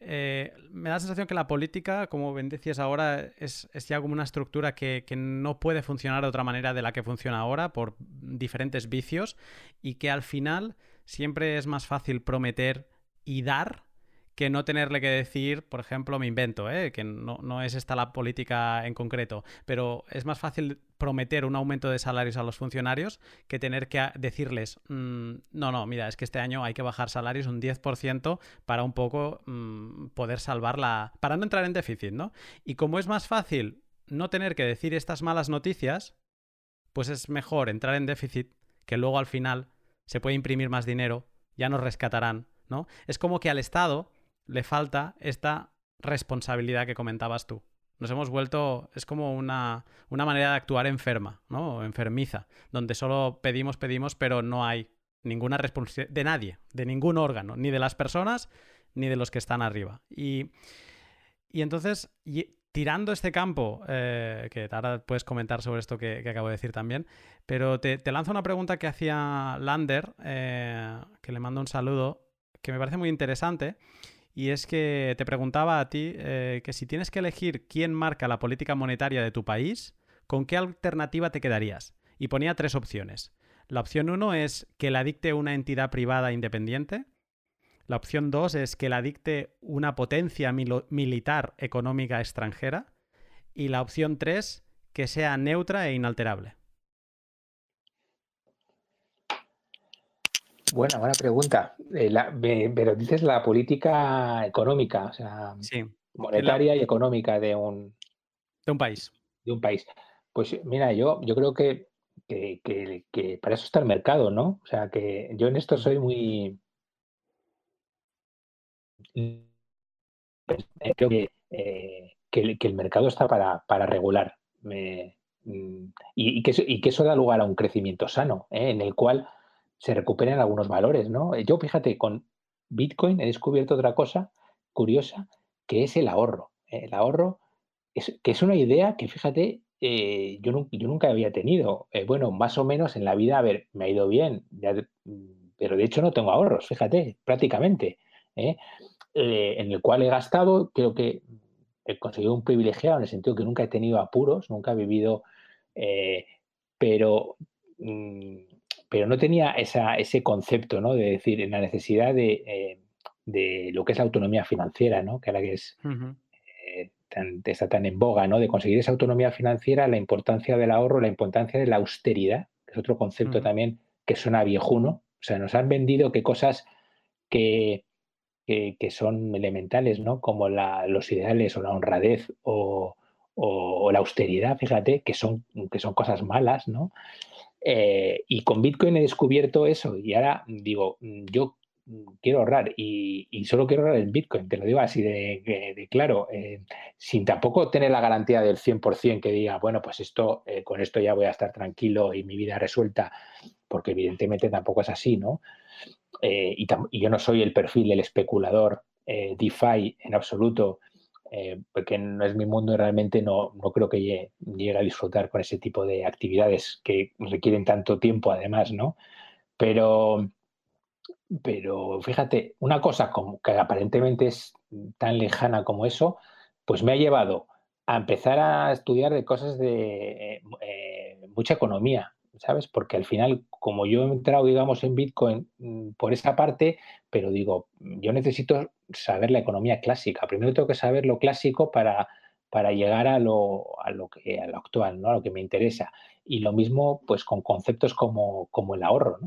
eh, me da la sensación que la política, como bien decías ahora, es, ya como una estructura que, no puede funcionar de otra manera de la que funciona ahora por diferentes vicios y que al final siempre es más fácil prometer y dar que no tenerle que decir, por ejemplo, me invento, ¿eh? que no, no, es esta la política en concreto, pero es más fácil prometer un aumento de salarios a los funcionarios que tener que decirles, mm, no, no, mira, es que este año hay que bajar salarios un 10% para un poco mm, poder salvarla, para no entrar en déficit, ¿no? Y como es más fácil no tener que decir estas malas noticias, pues es mejor entrar en déficit que luego al final se puede imprimir más dinero, ya nos rescatarán, ¿no? Es como que al Estado le falta esta responsabilidad que comentabas tú. Nos hemos vuelto, es como una, una manera de actuar enferma, ¿no? enfermiza, donde solo pedimos, pedimos, pero no hay ninguna responsabilidad de nadie, de ningún órgano, ni de las personas, ni de los que están arriba. Y, y entonces, tirando este campo, eh, que ahora puedes comentar sobre esto que, acabo de decir también, pero te, lanzo una pregunta que hacía Lander, eh, que le mando un saludo, que me parece muy interesante, y es que te preguntaba a ti eh, que si tienes que elegir quién marca la política monetaria de tu país, ¿con qué alternativa te quedarías? Y ponía tres opciones. La opción uno es que la dicte una entidad privada independiente. La opción dos es que la dicte una potencia militar económica extranjera. Y la opción tres, que sea neutra e inalterable. Buena, buena pregunta. Eh, pero dices la política económica, o sea, monetaria y económica de un, de un país. De un país. Pues mira, yo, yo creo que, que, para eso está el mercado, ¿no? O sea, que yo en esto soy muy... Creo que, eh, que, el mercado está para, para regular. Mm, y, que, y, que, eso da lugar a un crecimiento sano, ¿eh? en el cual se recuperen algunos valores, ¿no? Yo, fíjate, con Bitcoin he descubierto otra cosa curiosa, que es el ahorro. El ahorro, es, que es una idea que, fíjate, eh, yo, yo, nunca había tenido. Eh, bueno, más o menos en la vida, a ver, me ha ido bien, pero de hecho no tengo ahorros, fíjate, prácticamente, ¿eh? en el cual he gastado, creo que he conseguido un privilegiado en el sentido que nunca he tenido apuros, nunca he vivido, pero, mm, pero no tenía ese concepto, ¿no? De decir, en la necesidad de, lo que es la autonomía financiera, ¿no? Que ahora que es está tan en boga, ¿no? De conseguir esa autonomía financiera, la importancia del ahorro, la importancia de la austeridad, que es otro concepto también que suena viejuno. O sea, nos han vendido que cosas que, que, son elementales, ¿no? Como los ideales o la honradez o, la austeridad, fíjate, que son, que son cosas malas, ¿no? Eh, y con Bitcoin he descubierto eso y ahora digo, yo quiero ahorrar y, solo quiero ahorrar en Bitcoin, te lo digo así de, claro, eh, sin tampoco tener la garantía del 100% que diga, bueno, pues esto, eh, con esto ya voy a estar tranquilo y mi vida resuelta, porque evidentemente tampoco es así, ¿no? Eh, y, yo no soy el perfil del especulador DeFi en absoluto, porque no es mi mundo realmente no, no creo que llegue, a disfrutar con ese tipo de actividades que requieren tanto tiempo además, ¿no? Pero pero fíjate, una cosa como que aparentemente es tan lejana como eso, pues me ha llevado a empezar a estudiar de cosas de eh, mucha economía, ¿sabes? Porque al final, como yo he entrado, digamos, en Bitcoin mm, por esa parte, pero digo, yo necesito saber la economía clásica. Primero tengo que saber lo clásico para, para llegar a lo, a lo, que, a lo actual, ¿no? a lo que me interesa. Y lo mismo pues con conceptos como, como el ahorro.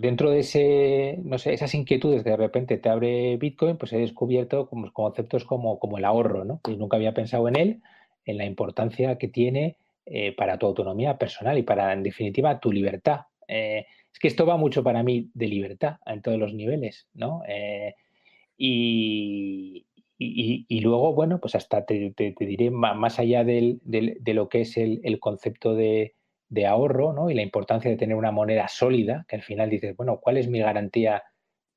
Dentro de ese, no sé, esas inquietudes que de repente te abre Bitcoin, pues he descubierto como conceptos como, como el ahorro, ¿no? Y nunca había pensado en él, en la importancia que tiene eh, para tu autonomía personal y para, en definitiva, tu libertad. Eh, es que esto va mucho para mí de libertad en todos los niveles, ¿no? Eh, y, y, luego, bueno, pues hasta te, diré más allá de lo que es el concepto de, de ahorro ¿no? y la importancia de tener una moneda sólida, que al final dices, bueno, ¿cuál es mi garantía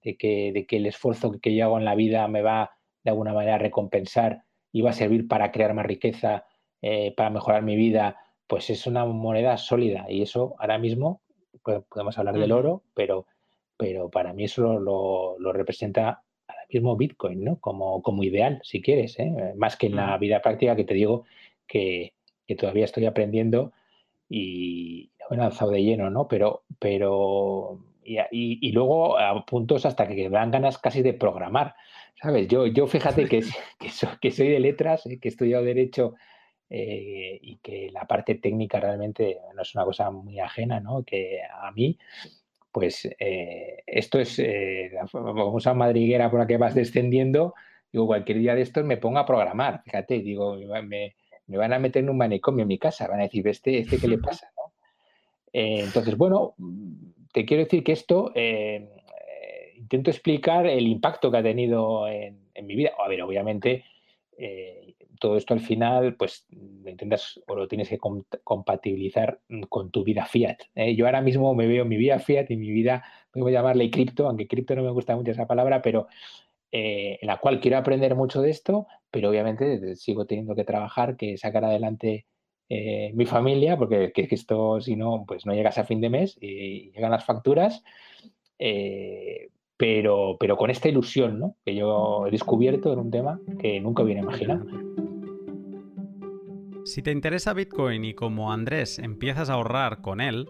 de que, de que el esfuerzo que yo hago en la vida me va de alguna manera a recompensar y va a servir para crear más riqueza, eh, para mejorar mi vida? Pues es una moneda sólida y eso ahora mismo, pues podemos hablar del oro, pero, pero para mí eso lo, lo, representa ahora mismo Bitcoin, ¿no? Como, como ideal, si quieres, ¿eh? más que en la vida práctica que te digo que, que todavía estoy aprendiendo y me he lanzado de lleno, ¿no? Pero, pero y, y, luego a puntos hasta que dan ganas casi de programar, ¿sabes? Yo, yo fíjate que, que, soy, que soy de letras, eh, que he estudiado Derecho eh, y que la parte técnica realmente no es una cosa muy ajena, ¿no? Que a mí, pues eh, esto es la famosa madriguera por la que vas descendiendo, digo, cualquier día de estos me pongo a programar, fíjate, digo, me, me van a meter en un manicomio en mi casa, van a decir, este, este ¿qué le pasa? Eh, entonces, bueno, te quiero decir que esto, eh, eh, intento explicar el impacto que ha tenido en, mi vida. A ver, obviamente, todo esto al final, pues lo intentas o lo tienes que compatibilizar con tu vida fiat. Yo ahora mismo me veo mi vida fiat y mi vida, voy a llamarle cripto, aunque cripto no me gusta mucho esa palabra, pero en la cual quiero aprender mucho de esto, pero obviamente sigo teniendo que trabajar, que sacar adelante eh, mi familia, porque que, esto si no, pues no llegas a fin de mes y llegan las facturas, eh, pero, pero con esta ilusión ¿no? que yo he descubierto en un tema que nunca hubiera imaginado. Si te interesa Bitcoin y como Andrés empiezas a ahorrar con él,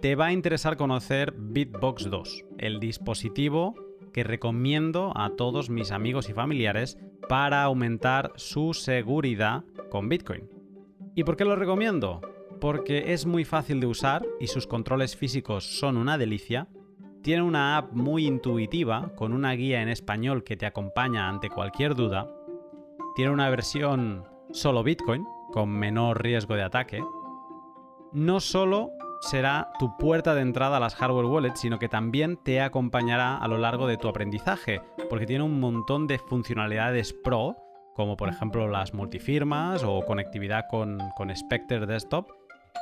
te va a interesar conocer Bitbox 2, el dispositivo que recomiendo a todos mis amigos y familiares para aumentar su seguridad con Bitcoin. ¿Y por qué lo recomiendo? Porque es muy fácil de usar y sus controles físicos son una delicia. Tiene una app muy intuitiva con una guía en español que te acompaña ante cualquier duda. Tiene una versión solo Bitcoin con menor riesgo de ataque. No solo será tu puerta de entrada a las hardware wallets, sino que también te acompañará a lo largo de tu aprendizaje, porque tiene un montón de funcionalidades pro, como por ejemplo las multifirmas o conectividad con, con Spectre Desktop,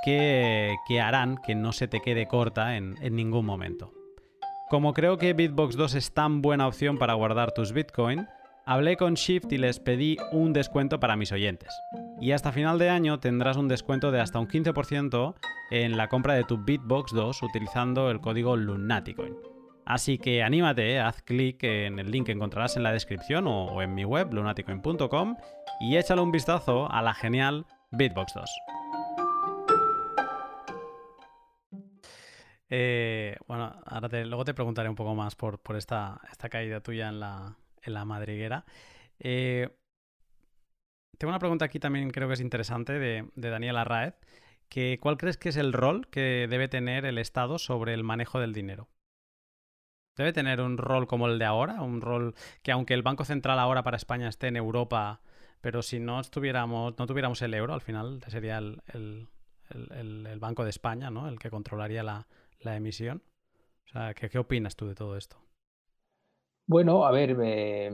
que, harán que no se te quede corta en, en ningún momento. Como creo que Bitbox 2 es tan buena opción para guardar tus Bitcoin, hablé con Shift y les pedí un descuento para mis oyentes. y hasta final de año tendrás un descuento de hasta un 15% en la compra de tu Bitbox 2 utilizando el código Lunaticoin. Así que anímate, eh, haz clic en el link que encontrarás en la descripción o, en mi web, lunaticoin.com, y échale un vistazo a la genial Bitbox 2. Eh, bueno, ahora luego te preguntaré un poco más por, esta, esta, caída tuya en la, en la madriguera. Eh, tengo una pregunta aquí también creo que es interesante de, de Daniel Arraez, que ¿cuál crees que es el rol que debe tener el Estado sobre el manejo del dinero? ¿Debe tener un rol como el de ahora? Un rol que aunque el Banco Central ahora para España esté en Europa, pero si no estuviéramos, no tuviéramos el euro, al final sería el, el, Banco de España, ¿no? El que controlaría la, emisión. O sea, ¿qué, ¿qué, opinas tú de todo esto? Bueno, a ver, eh,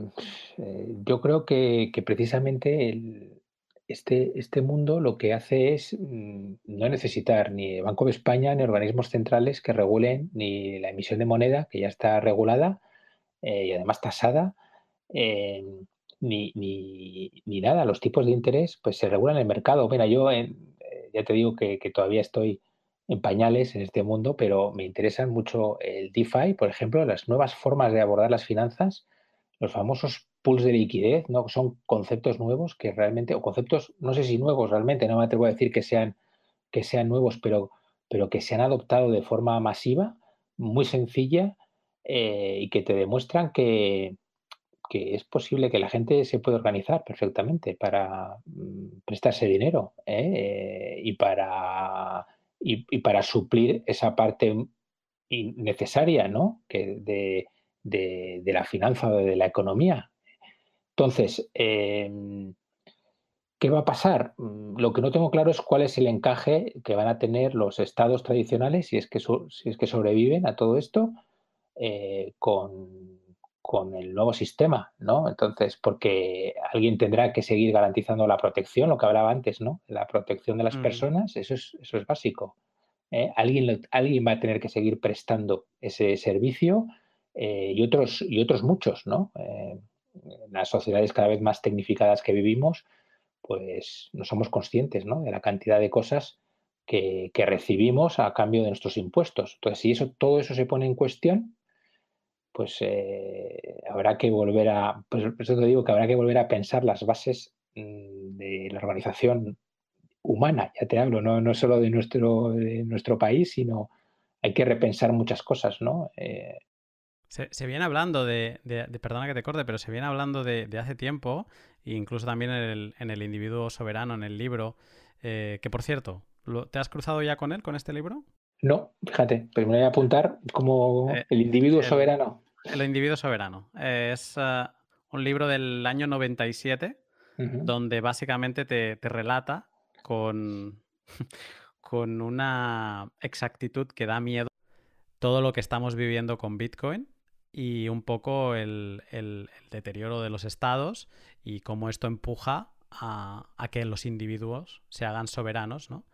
eh, yo creo que, precisamente este, este mundo lo que hace es mm, no necesitar ni Banco de España ni organismos centrales que regulen ni la emisión de moneda, que ya está regulada eh, y además tasada, ni, ni, nada. Los tipos de interés pues se regulan en el mercado. Mira, yo ya te digo que todavía estoy en pañales en este mundo, pero me interesan mucho el DeFi, por ejemplo, las nuevas formas de abordar las finanzas, los famosos pools de liquidez, ¿no? Son conceptos nuevos que realmente, o conceptos, no sé si nuevos realmente, no me atrevo a decir que sean, que sean nuevos, pero, pero que se han adoptado de forma masiva, muy sencilla, eh, y que te demuestran que, que es posible que la gente se pueda organizar perfectamente para mm, prestarse dinero ¿eh? y para y, para suplir esa parte necesaria ¿no? que de, la finanza o de la economía. Entonces, em, ¿qué va a pasar? Mm, lo que no tengo claro es cuál es el encaje que van a tener los estados tradicionales, si es que, si es que sobreviven a todo esto, eh, con, con el nuevo sistema, ¿no? Entonces, porque alguien tendrá que seguir garantizando la protección, lo que hablaba antes, ¿no? La protección de las mm. personas, eso es, eso es básico. ¿eh? Alguien, alguien va a tener que seguir prestando ese servicio eh, y, otros, y otros muchos, ¿no? Eh, en las sociedades cada vez más tecnificadas que vivimos, pues no somos conscientes, ¿no? De la cantidad de cosas que, que recibimos a cambio de nuestros impuestos. Entonces, si eso, todo eso se pone en cuestión, pues eh, habrá que volver a, pues eso te digo que habrá que volver a pensar las bases mm, de la organización humana, ya te hablo, no, no solo de nuestro, de nuestro país, sino hay que repensar muchas cosas, ¿no? Eh, se, viene hablando de, perdona que te corte, pero se viene hablando de, hace tiempo, incluso también en el, individuo soberano, en el libro, eh, que por cierto, ¿te has cruzado ya con él, con este libro? No, fíjate, pero me voy a apuntar como el individuo soberano. El individuo soberano. Es eh, un libro del año 97, donde básicamente te, relata con, con una exactitud que da miedo todo lo que estamos viviendo con Bitcoin y un poco el, deterioro de los estados y cómo esto empuja a, a, que los individuos se hagan soberanos, ¿no?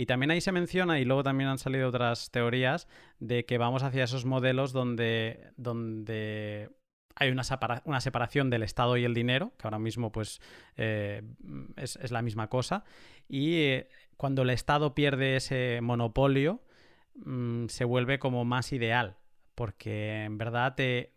Y también ahí se menciona, y luego también han salido otras teorías, de que vamos hacia esos modelos donde, donde hay una, una separación del Estado y el dinero, que ahora mismo pues eh, es, la misma cosa, y eh, cuando el Estado pierde ese monopolio, mm, se vuelve como más ideal, porque en verdad te,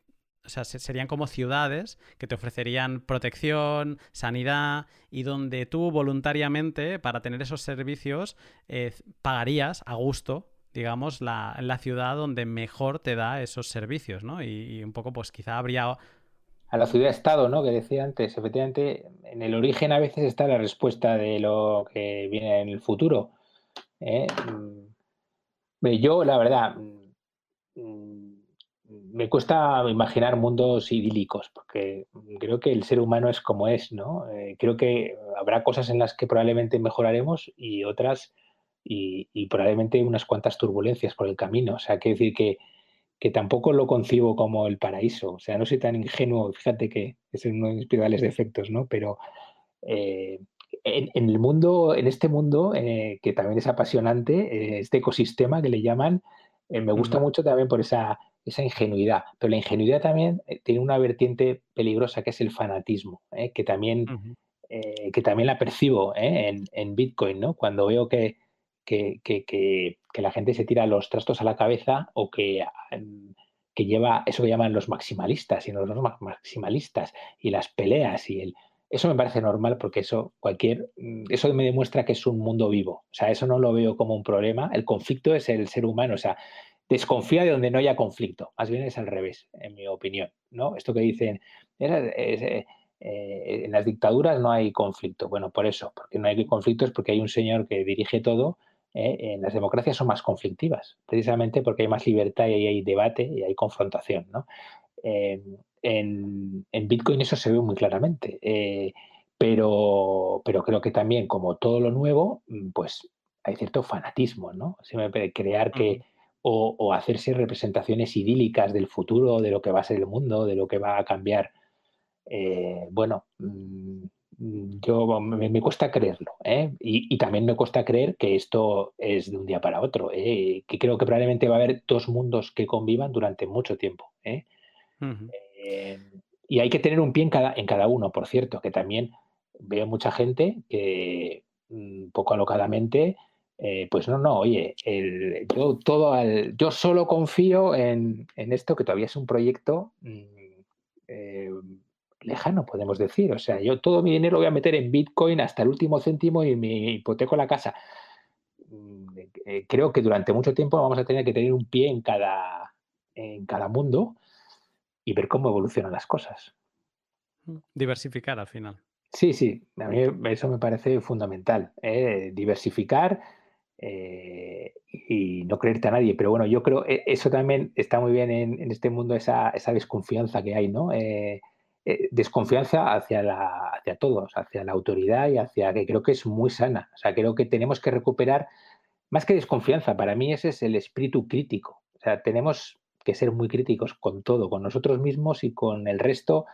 o sea, serían como ciudades que te ofrecerían protección, sanidad y donde tú voluntariamente, para tener esos servicios, eh, pagarías a gusto, digamos, la, la, ciudad donde mejor te da esos servicios, ¿no? Y, un poco, pues quizá habría... A la ciudad-estado, ¿no? Que decía antes, efectivamente, en el origen a veces está la respuesta de lo que viene en el futuro. ¿eh? Mm, yo, la verdad, mm, me cuesta imaginar mundos idílicos, porque creo que el ser humano es como es, ¿no? Eh, creo que habrá cosas en las que probablemente mejoraremos y otras, y, probablemente unas cuantas turbulencias por el camino. O sea, quiero decir que, que, tampoco lo concibo como el paraíso. O sea, no soy tan ingenuo, fíjate que es uno de mis principales defectos, ¿no? Pero eh, en, el mundo, en este mundo, eh, que también es apasionante, este ecosistema que le llaman, me gusta mucho también por esa esa ingenuidad. Pero la ingenuidad también eh, tiene una vertiente peligrosa que es el fanatismo, ¿eh? que también eh, eh, que también la percibo en, en, Bitcoin, ¿no? Cuando veo que, que, que, la gente se tira los trastos a la cabeza o que, que lleva eso que llaman los maximalistas y los maximalistas y las peleas y el... Eso me parece normal porque eso cualquier mm, eso me demuestra que es un mundo vivo. O sea, eso no lo veo como un problema. El conflicto es el ser humano. O sea, desconfía de donde no haya conflicto. Más bien es al revés, en mi opinión. ¿no? Esto que dicen, eh, en las dictaduras no hay conflicto. Bueno, por eso, porque no hay conflicto es porque hay un señor que dirige todo ¿eh? en las democracias son más conflictivas, precisamente porque hay más libertad y hay debate y hay confrontación. ¿no? Eh, en, Bitcoin eso se ve muy claramente, eh, pero, pero creo que también, como todo lo nuevo, mm, pues hay cierto fanatismo, ¿no? Siempre crear que, o, o, hacerse representaciones idílicas del futuro, de lo que va a ser el mundo, de lo que va a cambiar. bueno, mm, Mm, yo me, cuesta creerlo. ¿eh? Y, también me cuesta creer que esto es de un día para otro. ¿eh? Que creo que probablemente va a haber dos mundos que convivan durante mucho tiempo. ¿eh? y hay que tener un pie en cada, en cada uno, por cierto, que también veo mucha gente que mm, poco alocadamente, pues no, no, oye, yo, todo yo solo confío en, esto que todavía es un proyecto mm, lejano, podemos decir. O sea, yo todo mi dinero lo voy a meter en Bitcoin hasta el último céntimo y me hipoteco la casa. Mm, eh, creo que durante mucho tiempo vamos a tener que tener un pie en cada, en cada mundo y ver cómo evolucionan las cosas. Diversificar al final. Sí, sí, a mí eso me parece fundamental. ¿eh? Diversificar eh, y no creerte a nadie. Pero bueno, yo creo eso también está muy bien en, este mundo, esa, esa, desconfianza que hay, ¿no? Eh, desconfianza hacia, hacia todos, hacia la autoridad y hacia que creo que es muy sana. O sea, creo que tenemos que recuperar, más que desconfianza, para mí ese es el espíritu crítico. O sea, tenemos que ser muy críticos con todo, con nosotros mismos y con el resto,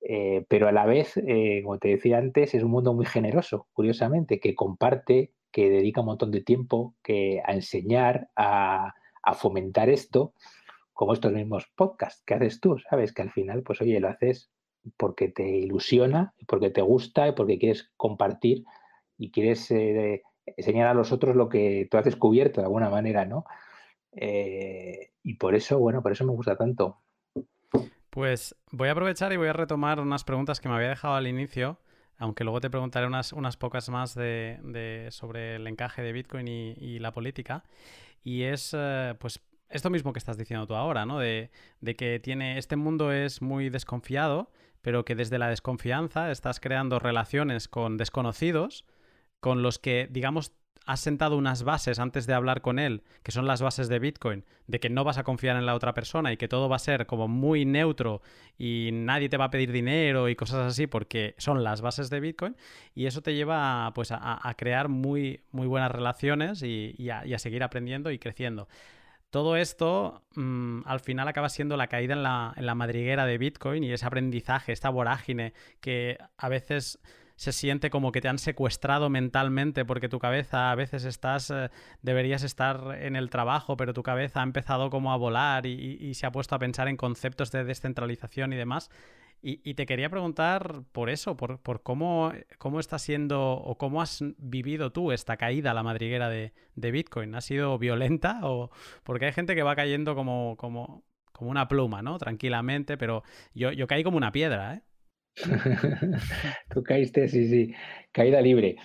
eh, pero a la vez, eh, como te decía antes, es un mundo muy generoso, curiosamente, que comparte, que dedica un montón de tiempo que, a enseñar, a, a fomentar esto, como estos mismos podcasts que haces tú, ¿sabes? Que al final, pues oye, lo haces porque te ilusiona, porque te gusta y porque quieres compartir y quieres eh, enseñar a los otros lo que tú has descubierto de alguna manera, ¿no? Eh, y por eso, bueno, por eso me gusta tanto. Pues voy a aprovechar y voy a retomar unas preguntas que me había dejado al inicio, aunque luego te preguntaré unas, unas pocas más de, sobre el encaje de Bitcoin y, la política. Y es, eh, pues, esto mismo que estás diciendo tú ahora, ¿no? De, de, que tiene, este mundo es muy desconfiado pero que desde la desconfianza estás creando relaciones con desconocidos con los que, digamos, has sentado unas bases antes de hablar con él, que son las bases de Bitcoin, de que no vas a confiar en la otra persona y que todo va a ser como muy neutro y nadie te va a pedir dinero y cosas así porque son las bases de Bitcoin y eso te lleva pues a, crear muy, muy buenas relaciones y a seguir aprendiendo y creciendo. Todo esto mm, al final acaba siendo la caída en la, madriguera de Bitcoin y ese aprendizaje, esta vorágine que a veces se siente como que te han secuestrado mentalmente porque tu cabeza a veces estás, eh, deberías estar en el trabajo, pero tu cabeza ha empezado como a volar y, se ha puesto a pensar en conceptos de descentralización y demás. Y, te quería preguntar por eso, por, cómo, cómo está siendo o cómo has vivido tú esta caída a la madriguera de, Bitcoin. ¿Ha sido violenta? o Porque hay gente que va cayendo como, como, como una pluma, ¿no? Tranquilamente, pero yo, yo caí como una piedra, ¿eh? Tú caíste, sí, sí, caída libre.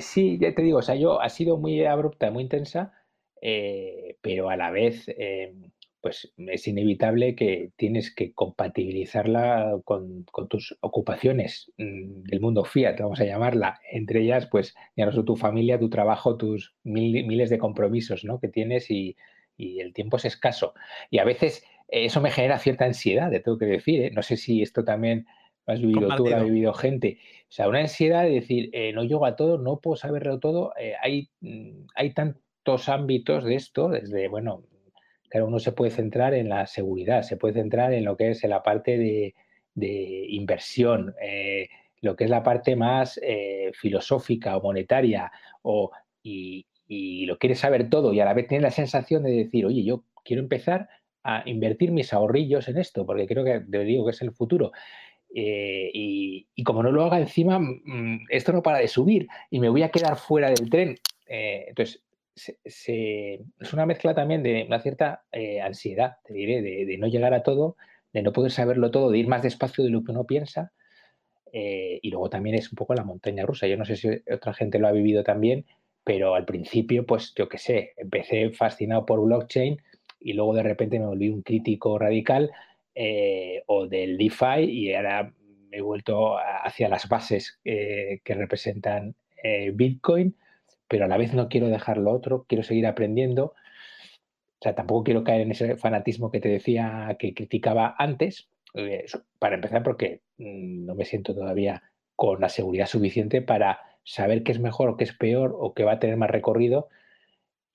sí, ya te digo, o sea, yo ha sido muy abrupta, muy intensa, eh, pero a la vez em, pues es inevitable que tienes que compatibilizarla con, tus ocupaciones mm, del mundo fiat, vamos a llamarla, entre ellas, pues ya no tu familia, tu trabajo, tus miles de compromisos ¿no? que tienes y, el tiempo es escaso. Y a veces eso me genera cierta ansiedad, te tengo que decir, ¿eh? no sé si esto también lo has vivido tú, lo ha vivido gente. O sea, una ansiedad de decir, eh, no llego a todo, no puedo saberlo todo, eh, hay, mm, hay tantos ámbitos de esto, desde, bueno, Claro, uno se puede centrar en la seguridad, se puede centrar en lo que es la parte de, inversión, eh, lo que es la parte más eh, filosófica o monetaria, o, y, lo quieres saber todo y a la vez tienes la sensación de decir, oye, yo quiero empezar a invertir mis ahorrillos en esto, porque creo que te digo que es el futuro. y, como no lo haga encima, mm, esto no para de subir y me voy a quedar fuera del tren. entonces, es una mezcla también de una cierta ansiedad, te diré, de, no llegar a todo, de no poder saberlo todo, de ir más despacio de lo que uno piensa. y luego también es un poco la montaña rusa. Yo no sé si otra gente lo ha vivido también, pero al principio, pues yo qué sé, empecé fascinado por blockchain y luego de repente me volví un crítico radical eh, o del DeFi y ahora me he vuelto hacia las bases eh, que representan eh, Bitcoin, pero a la vez no quiero dejar lo otro, quiero seguir aprendiendo. O sea, tampoco quiero caer en ese fanatismo que te decía que criticaba antes, para empezar porque mm, no me siento todavía con la seguridad suficiente para saber qué es mejor o qué es peor o qué va a tener más recorrido.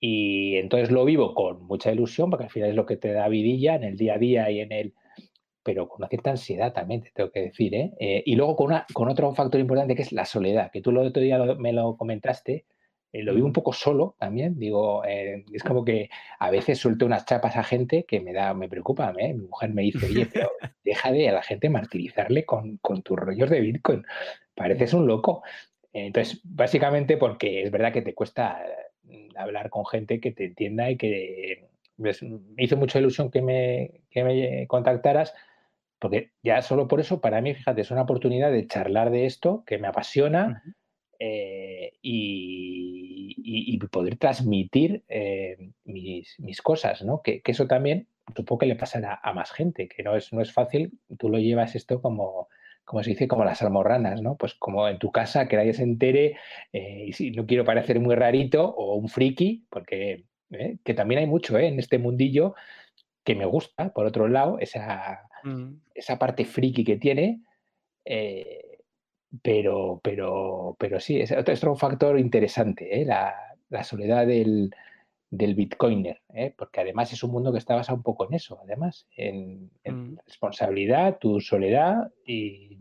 Y entonces lo vivo con mucha ilusión, porque al final es lo que te da vidilla en el día a día y en el... pero con una cierta ansiedad también, te tengo que decir. ¿eh? Eh, y luego con, una, con otro factor importante que es la soledad, que tú el otro día me lo comentaste, eh, lo vivo un poco solo también. Digo, es como que a veces suelto unas chapas a gente que me da, me preocupa. Mi mujer me dice, oye, pero deja de a la gente martirizarle con, con tus rollos de Bitcoin. Pareces un loco. Entonces, básicamente porque es verdad que te cuesta hablar con gente que te entienda y que me hizo mucha ilusión que me, me contactaras, porque ya solo por eso, para mí, fíjate, es una oportunidad de charlar de esto que me apasiona eh, y, poder transmitir eh, mis, cosas, ¿no? Que, eso también supongo que le pasará a más gente, que no es, no es fácil, tú lo llevas esto como como se dice, como las almorranas, ¿no? Pues como en tu casa, que nadie se entere, eh, y si no quiero parecer muy rarito o un friki, porque ¿eh? que también hay mucho ¿eh? en este mundillo que me gusta, por otro lado, esa, mm. esa parte friki que tiene, pero, pero, pero sí, es otro, factor interesante, la, la soledad del, del bitcoiner, ¿eh? porque además es un mundo que está basado un poco en eso, además, en, mm. responsabilidad, tu soledad y,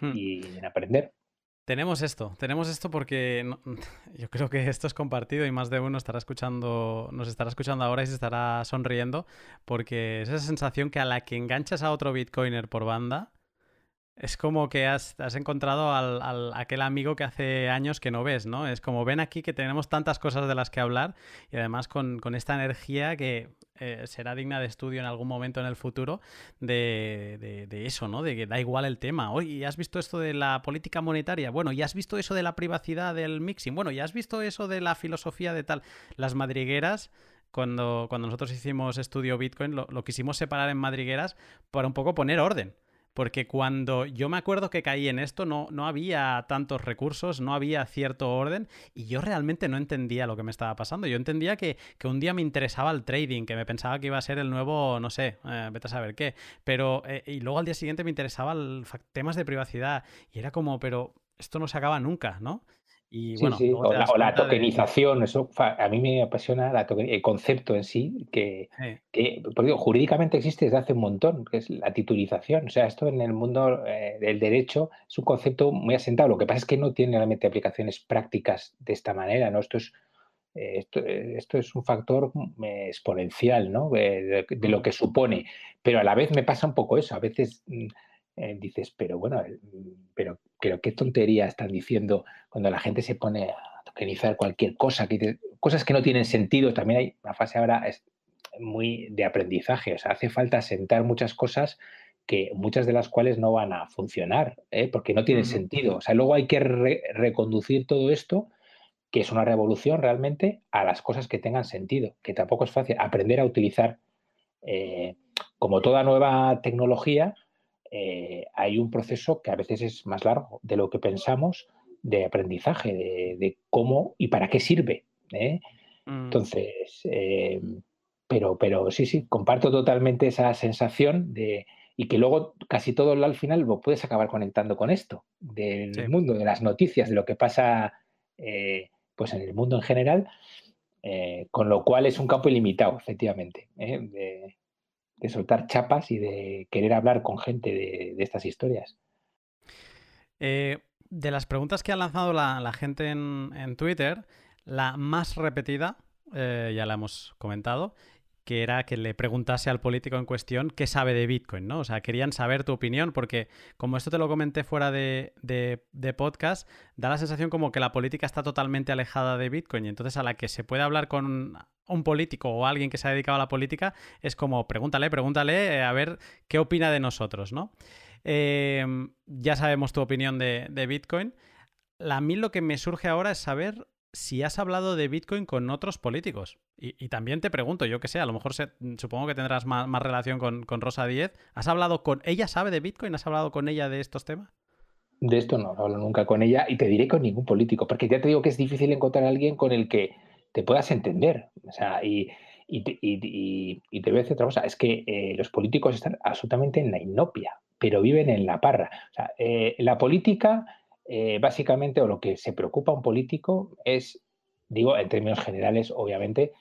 hmm. y, en aprender. Tenemos esto, tenemos esto porque yo creo que esto es compartido y más de uno estará escuchando, nos estará escuchando ahora y se estará sonriendo porque es esa sensación que a la que enganchas a otro bitcoiner por banda, es como que has, encontrado al, aquel amigo que hace años que no ves, ¿no? Es como ven aquí que tenemos tantas cosas de las que hablar y además con, esta energía que eh, será digna de estudio en algún momento en el futuro de, de, eso, ¿no? De que da igual el tema. Oye, ¿ya has visto esto de la política monetaria? Bueno, ¿ya has visto eso de la privacidad del mixing? Bueno, ¿ya has visto eso de la filosofía de tal? Las madrigueras cuando, cuando nosotros hicimos estudio Bitcoin, lo, lo, quisimos separar en madrigueras para un poco poner orden porque cuando yo me acuerdo que caí en esto no, no había tantos recursos, no había cierto orden y yo realmente no entendía lo que me estaba pasando. Yo entendía que, un día me interesaba el trading, que me pensaba que iba a ser el nuevo, no sé, eh, vete a saber qué, pero eh, y luego al día siguiente me interesaba el, temas de privacidad y era como, pero esto no se acaba nunca, ¿no? Y, bueno, O, la, tokenización, eso a mí me apasiona el concepto en sí, que, jurídicamente existe desde hace un montón, que es la titulización. O sea, esto en el mundo eh, del derecho es un concepto muy asentado. Lo que pasa es que no tiene realmente aplicaciones prácticas de esta manera, ¿no? Esto es, eh, eh, esto, es un factor mm, exponencial, ¿no? De, de, lo que supone. Pero a la vez me pasa un poco eso. A veces mm, eh, dices, pero bueno, pero, pero qué tontería están diciendo cuando la gente se pone a tokenizar cualquier cosa, que, cosas que no tienen sentido. También hay una fase ahora es muy de aprendizaje, o sea, hace falta sentar muchas cosas que muchas de las cuales no van a funcionar, ¿eh? porque no tienen sentido. O sea, luego hay que reconducir todo esto, que es una revolución realmente, a las cosas que tengan sentido, que tampoco es fácil. Aprender a utilizar, eh, como toda nueva tecnología, eh, hay un proceso que a veces es más largo de lo que pensamos de aprendizaje, de, cómo y para qué sirve. ¿eh? Mm. Entonces, eh, pero, pero sí, sí, comparto totalmente esa sensación de, y que luego casi todo al final lo puedes acabar conectando con esto, del mundo, de las noticias, de lo que pasa pues en el mundo en general, con lo cual es un campo ilimitado, efectivamente, de soltar chapas y de querer hablar con gente de, estas historias. Eh, de las preguntas que ha lanzado la, gente en, Twitter, la más repetida, eh, ya la hemos comentado, que era que le preguntase al político en cuestión qué sabe de Bitcoin, ¿no? O sea, querían saber tu opinión, porque como esto te lo comenté fuera de, podcast, da la sensación como que la política está totalmente alejada de Bitcoin, y entonces a la que se puede hablar con un político o alguien que se ha dedicado a la política, es como pregúntale, pregúntale eh, a ver qué opina de nosotros, ¿no? Em, ya sabemos tu opinión de, Bitcoin. A mí lo que me surge ahora es saber si has hablado de Bitcoin con otros políticos. Y, también te pregunto, yo que sé, a lo mejor supongo que tendrás más, relación con, Rosa Díez. ¿Has hablado con ella? ¿Sabe de Bitcoin? ¿Has hablado con ella de estos temas? De esto no, no hablo nunca con ella y te diré con ningún político, porque ya te digo que es difícil encontrar a alguien con el que te puedas entender. O sea, y, te, voy a decir otra cosa, es que eh, los políticos están absolutamente en la inopia, pero viven en la parra. O sea, eh, la política eh, básicamente, o lo que se preocupa un político es, digo, en términos generales, obviamente,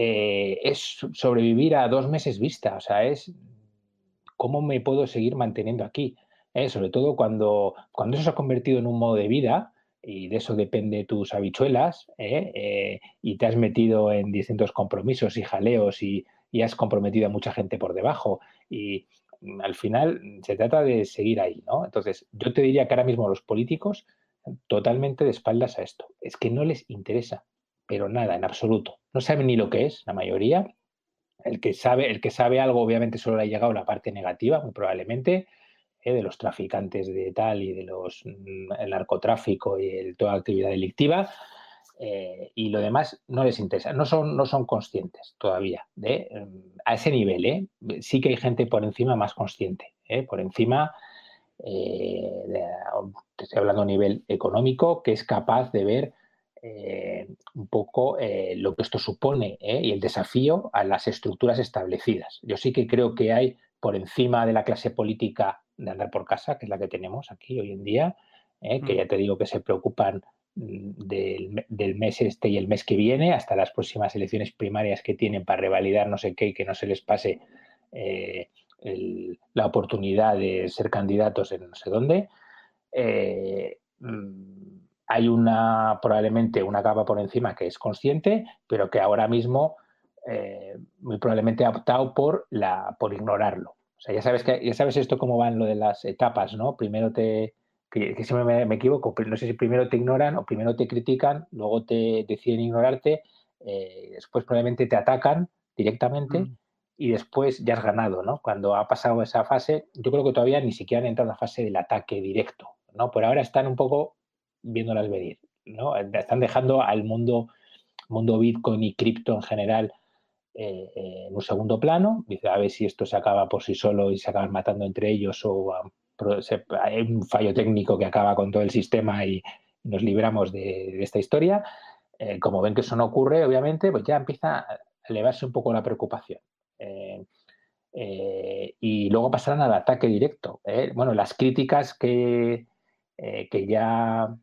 es sobrevivir a dos meses vista, o sea, es cómo me puedo seguir manteniendo aquí, sobre todo cuando, cuando eso se ha convertido en un modo de vida y de eso depende tus habichuelas y te has metido en distintos compromisos y jaleos y, y has comprometido a mucha gente por debajo y al final se trata de seguir ahí, ¿no? Entonces, yo te diría que ahora mismo los políticos totalmente de espaldas a esto. Es que no les interesa, pero nada, en absoluto. No saben ni lo que es, la mayoría. El que sabe, el que sabe algo, obviamente, solo le ha llegado la parte negativa, muy probablemente, ¿eh? de los traficantes de tal y de los mm, el narcotráfico y el, toda actividad delictiva. Eh, y lo demás no les interesa, no son, no son conscientes todavía de, mm, a ese nivel. ¿eh? Sí que hay gente por encima más consciente, ¿eh? por encima, te estoy hablando a nivel económico, que es capaz de ver un poco lo que esto supone y el desafío a las estructuras establecidas. Yo sí que creo que hay por encima de la clase política de andar por casa, que es la que tenemos aquí hoy en día, que mm. ya te digo que se preocupan del, mes este y el mes que viene, hasta las próximas elecciones primarias que tienen para revalidar no sé qué y que no se les pase eh, la oportunidad de ser candidatos en no sé dónde. Eh, mm, hay una probablemente una capa por encima que es consciente, pero que ahora mismo eh, muy probablemente ha optado por la por ignorarlo. O sea, ya sabes que ya sabes esto cómo van lo de las etapas, ¿no? Primero te que, siempre me, equivoco, no sé si primero te ignoran o primero te critican, luego te deciden ignorarte, eh, después probablemente te atacan directamente mm. y después ya has ganado, ¿no? Cuando ha pasado esa fase, yo creo que todavía ni siquiera han entrado en la fase del ataque directo, ¿no? Por ahora están un poco viéndolas venir, ¿no? Están dejando al mundo, mundo Bitcoin y cripto en general eh, eh, en un segundo plano, dice a ver si esto se acaba por sí solo y se acaban matando entre ellos o hay un fallo técnico que acaba con todo el sistema y nos libramos de, esta historia. Eh, como ven que eso no ocurre, obviamente, pues ya empieza a elevarse un poco la preocupación. Y luego pasarán al ataque directo. Bueno, las críticas que, que ya,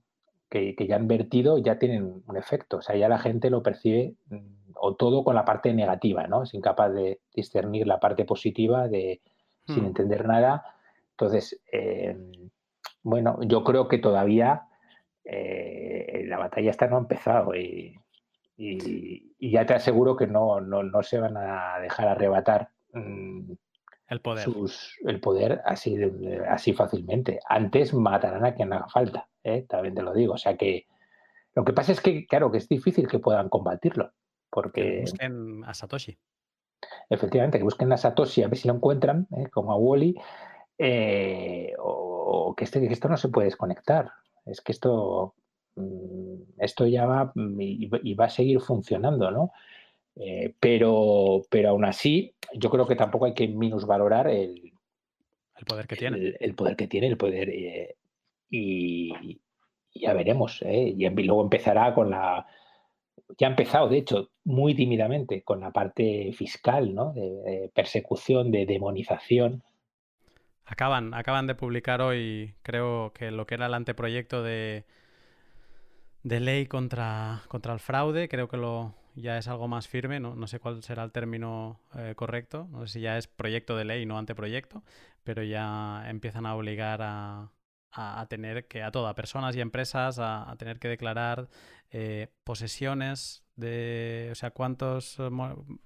que, ya han vertido ya tienen un efecto. O sea, ya la gente lo percibe mm, o todo con la parte negativa, ¿no? Es incapaz de discernir la parte positiva de sin hmm. entender nada entonces, em, bueno, yo creo que todavía eh, la batalla está no ha empezado y, ya te aseguro que no, no, se van a dejar arrebatar mm, el poder, el poder así, así fácilmente. Antes matarán a quien haga falta, ¿eh? también te lo digo. O sea que lo que pasa es que, claro, que es difícil que puedan combatirlo. Porque... Que busquen a Satoshi. Efectivamente, que busquen a Satoshi a ver si lo encuentran, ¿eh? como a Wally. Eh, o que, este, que esto no se puede desconectar. Es que esto, mm, esto ya va mm, y, va a seguir funcionando, ¿no? Eh, pero, pero aún así, yo creo que tampoco hay que minusvalorar el, el poder que tiene. El, poder que tiene, el poder. Eh, y ya veremos. Y luego empezará con la. Ya ha empezado, de hecho, muy tímidamente con la parte fiscal, ¿no? de persecución, de demonización Acaban, acaban de publicar hoy, creo que lo que era el anteproyecto de, de ley contra, contra el fraude, creo que lo ya es algo más firme, no, no sé cuál será el término eh, correcto, no sé si ya es proyecto de ley, no anteproyecto, pero ya empiezan a obligar a, a, tener que, a todas, personas y empresas, a, tener que declarar eh, posesiones de, o sea, cuántas eh,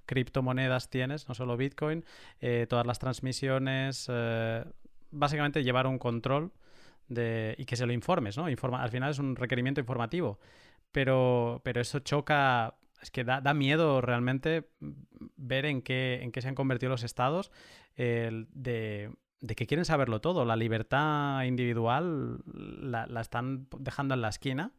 criptomonedas tienes, no solo Bitcoin, eh, todas las transmisiones, básicamente llevar un control de, y que se lo informes, ¿no? Informa, al final es un requerimiento informativo, pero, pero eso choca, es que da, miedo realmente ver en qué, en qué se han convertido los estados de de que quieren saberlo todo. La libertad individual la, están dejando en la esquina,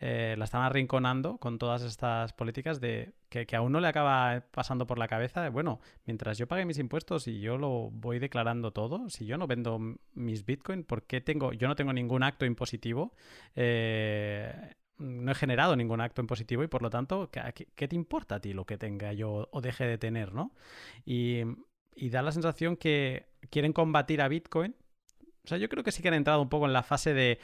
eh, la están arrinconando con todas estas políticas de que, que, a uno le acaba pasando por la cabeza, bueno, mientras yo pague mis impuestos y yo lo voy declarando todo, si yo no vendo mis Bitcoin, ¿por qué tengo, yo no tengo ningún acto impositivo? Eh, no he generado ningún acto impositivo y por lo tanto, ¿qué, ¿qué, te importa a ti lo que tenga yo o deje de tener, no? Y y da la sensación que quieren combatir a Bitcoin. O sea, yo creo que sí que han entrado un poco en la fase de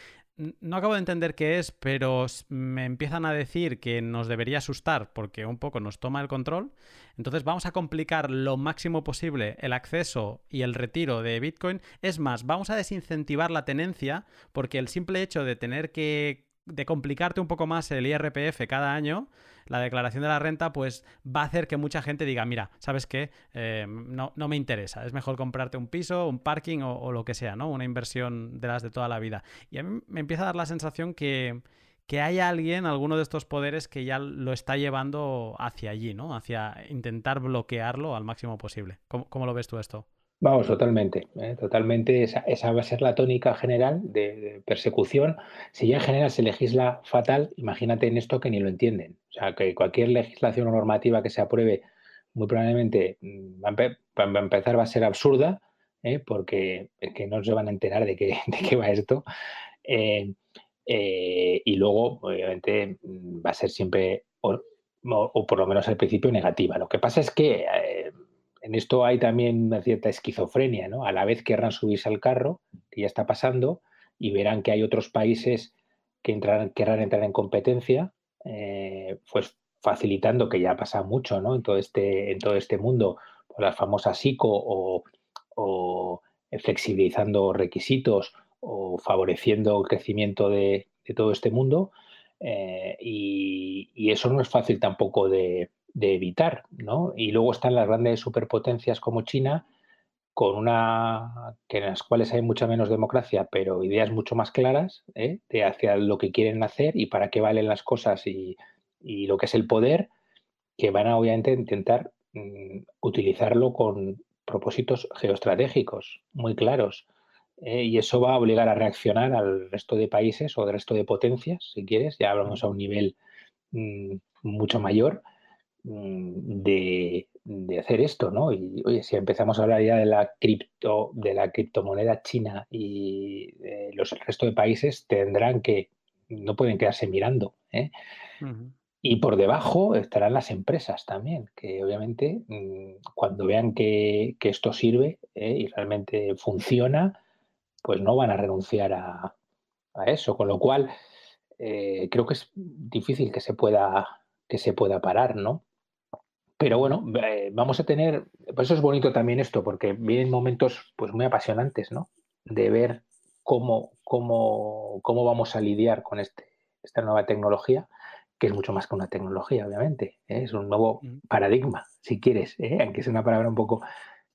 no acabo de entender qué es, pero me empiezan a decir que nos debería asustar porque un poco nos toma el control. Entonces vamos a complicar lo máximo posible el acceso y el retiro de Bitcoin. Es más, vamos a desincentivar la tenencia porque el simple hecho de tener que de complicarte un poco más el IRPF cada año, la declaración de la renta, pues va a hacer que mucha gente diga, mira, ¿sabes qué? Eh, no, no, me interesa, es mejor comprarte un piso, un parking o, lo que sea, ¿no? Una inversión de las de toda la vida. Y a mí me empieza a dar la sensación que, que hay alguien, alguno de estos poderes, que ya lo está llevando hacia allí, ¿no? Hacia intentar bloquearlo al máximo posible. cómo lo ves tú esto? Vamos, totalmente, ¿eh? totalmente. Esa, va a ser la tónica general de, persecución. Si ya en general se legisla fatal, imagínate en esto que ni lo entienden. O sea, que cualquier legislación o normativa que se apruebe, muy probablemente mm, va a, empezar va a ser absurda, ¿eh? porque que no se van a enterar de qué, de qué va esto. Eh, y luego, obviamente, mm, va a ser siempre, o, por lo menos al principio, negativa. Lo que pasa es que en esto hay también una cierta esquizofrenia, ¿no? A la vez querrán subirse al carro, que ya está pasando, y verán que hay otros países que querrán entrar en competencia, eh, pues facilitando, que ya pasa mucho, ¿no? En todo este, en todo este mundo, por la famosa SICO o, flexibilizando requisitos o favoreciendo el crecimiento de, todo este mundo. Eh, y, eso no es fácil tampoco de, de evitar, ¿no? Y luego están las grandes superpotencias como China, con una que en las cuales hay mucha menos democracia, pero ideas mucho más claras ¿eh? de hacia lo que quieren hacer y para qué valen las cosas y, lo que es el poder, que van a obviamente intentar mm, utilizarlo con propósitos geoestratégicos muy claros. ¿eh? Y eso va a obligar a reaccionar al resto de países o al resto de potencias, si quieres, ya hablamos a un nivel mm, mucho mayor, Mm, de, hacer esto, ¿no? Y oye, si empezamos a hablar ya de la cripto, de la criptomoneda china y los el resto de países tendrán que, no pueden quedarse mirando. ¿eh? Y por debajo estarán las empresas también, que obviamente mm, cuando vean que, esto sirve ¿eh? y realmente funciona, pues no van a renunciar a, eso. Con lo cual, eh, creo que es difícil que se pueda que se pueda parar, ¿no? Pero bueno, eh, vamos a tener, por eso es bonito también esto, porque vienen momentos pues muy apasionantes, ¿no? De ver cómo, cómo, cómo vamos a lidiar con este, esta nueva tecnología, que es mucho más que una tecnología, obviamente. ¿eh? Es un nuevo paradigma, si quieres, ¿eh? aunque es una palabra un poco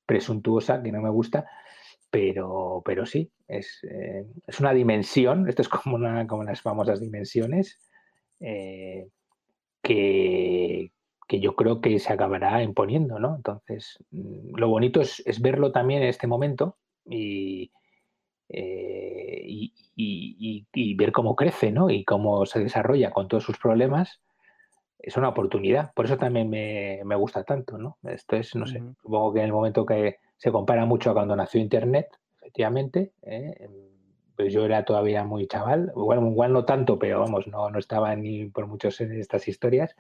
presuntuosa, que no me gusta, pero, pero sí, es, es una dimensión, esto es como, una, como las famosas dimensiones, que, que yo creo que se acabará imponiendo, ¿no? Entonces, mm, lo bonito es, verlo también en este momento eh, y, y, ver cómo crece, ¿no? Y cómo se desarrolla con todos sus problemas. Es una oportunidad. Por eso también me, gusta tanto, ¿no? Esto es, no sé, supongo que en el momento que se compara mucho a cuando nació Internet, efectivamente, ¿eh? pues yo era todavía muy chaval, igual, igual no tanto, pero vamos, no, no estaba ni por muchos en estas historias.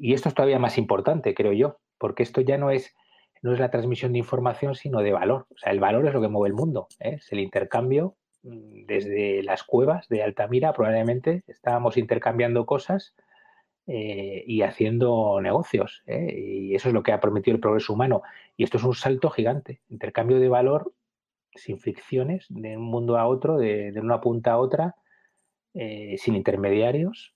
Y esto es todavía más importante, creo yo, porque esto ya no es, no es la transmisión de información, sino de valor. O sea, el valor es lo que mueve el mundo, ¿eh? es el intercambio. Mm, desde las cuevas de Altamira probablemente estábamos intercambiando cosas eh, y haciendo negocios. ¿eh? Y eso es lo que ha prometido el progreso humano. Y esto es un salto gigante. Intercambio de valor sin fricciones, de un mundo a otro, de, una punta a otra, eh, sin intermediarios.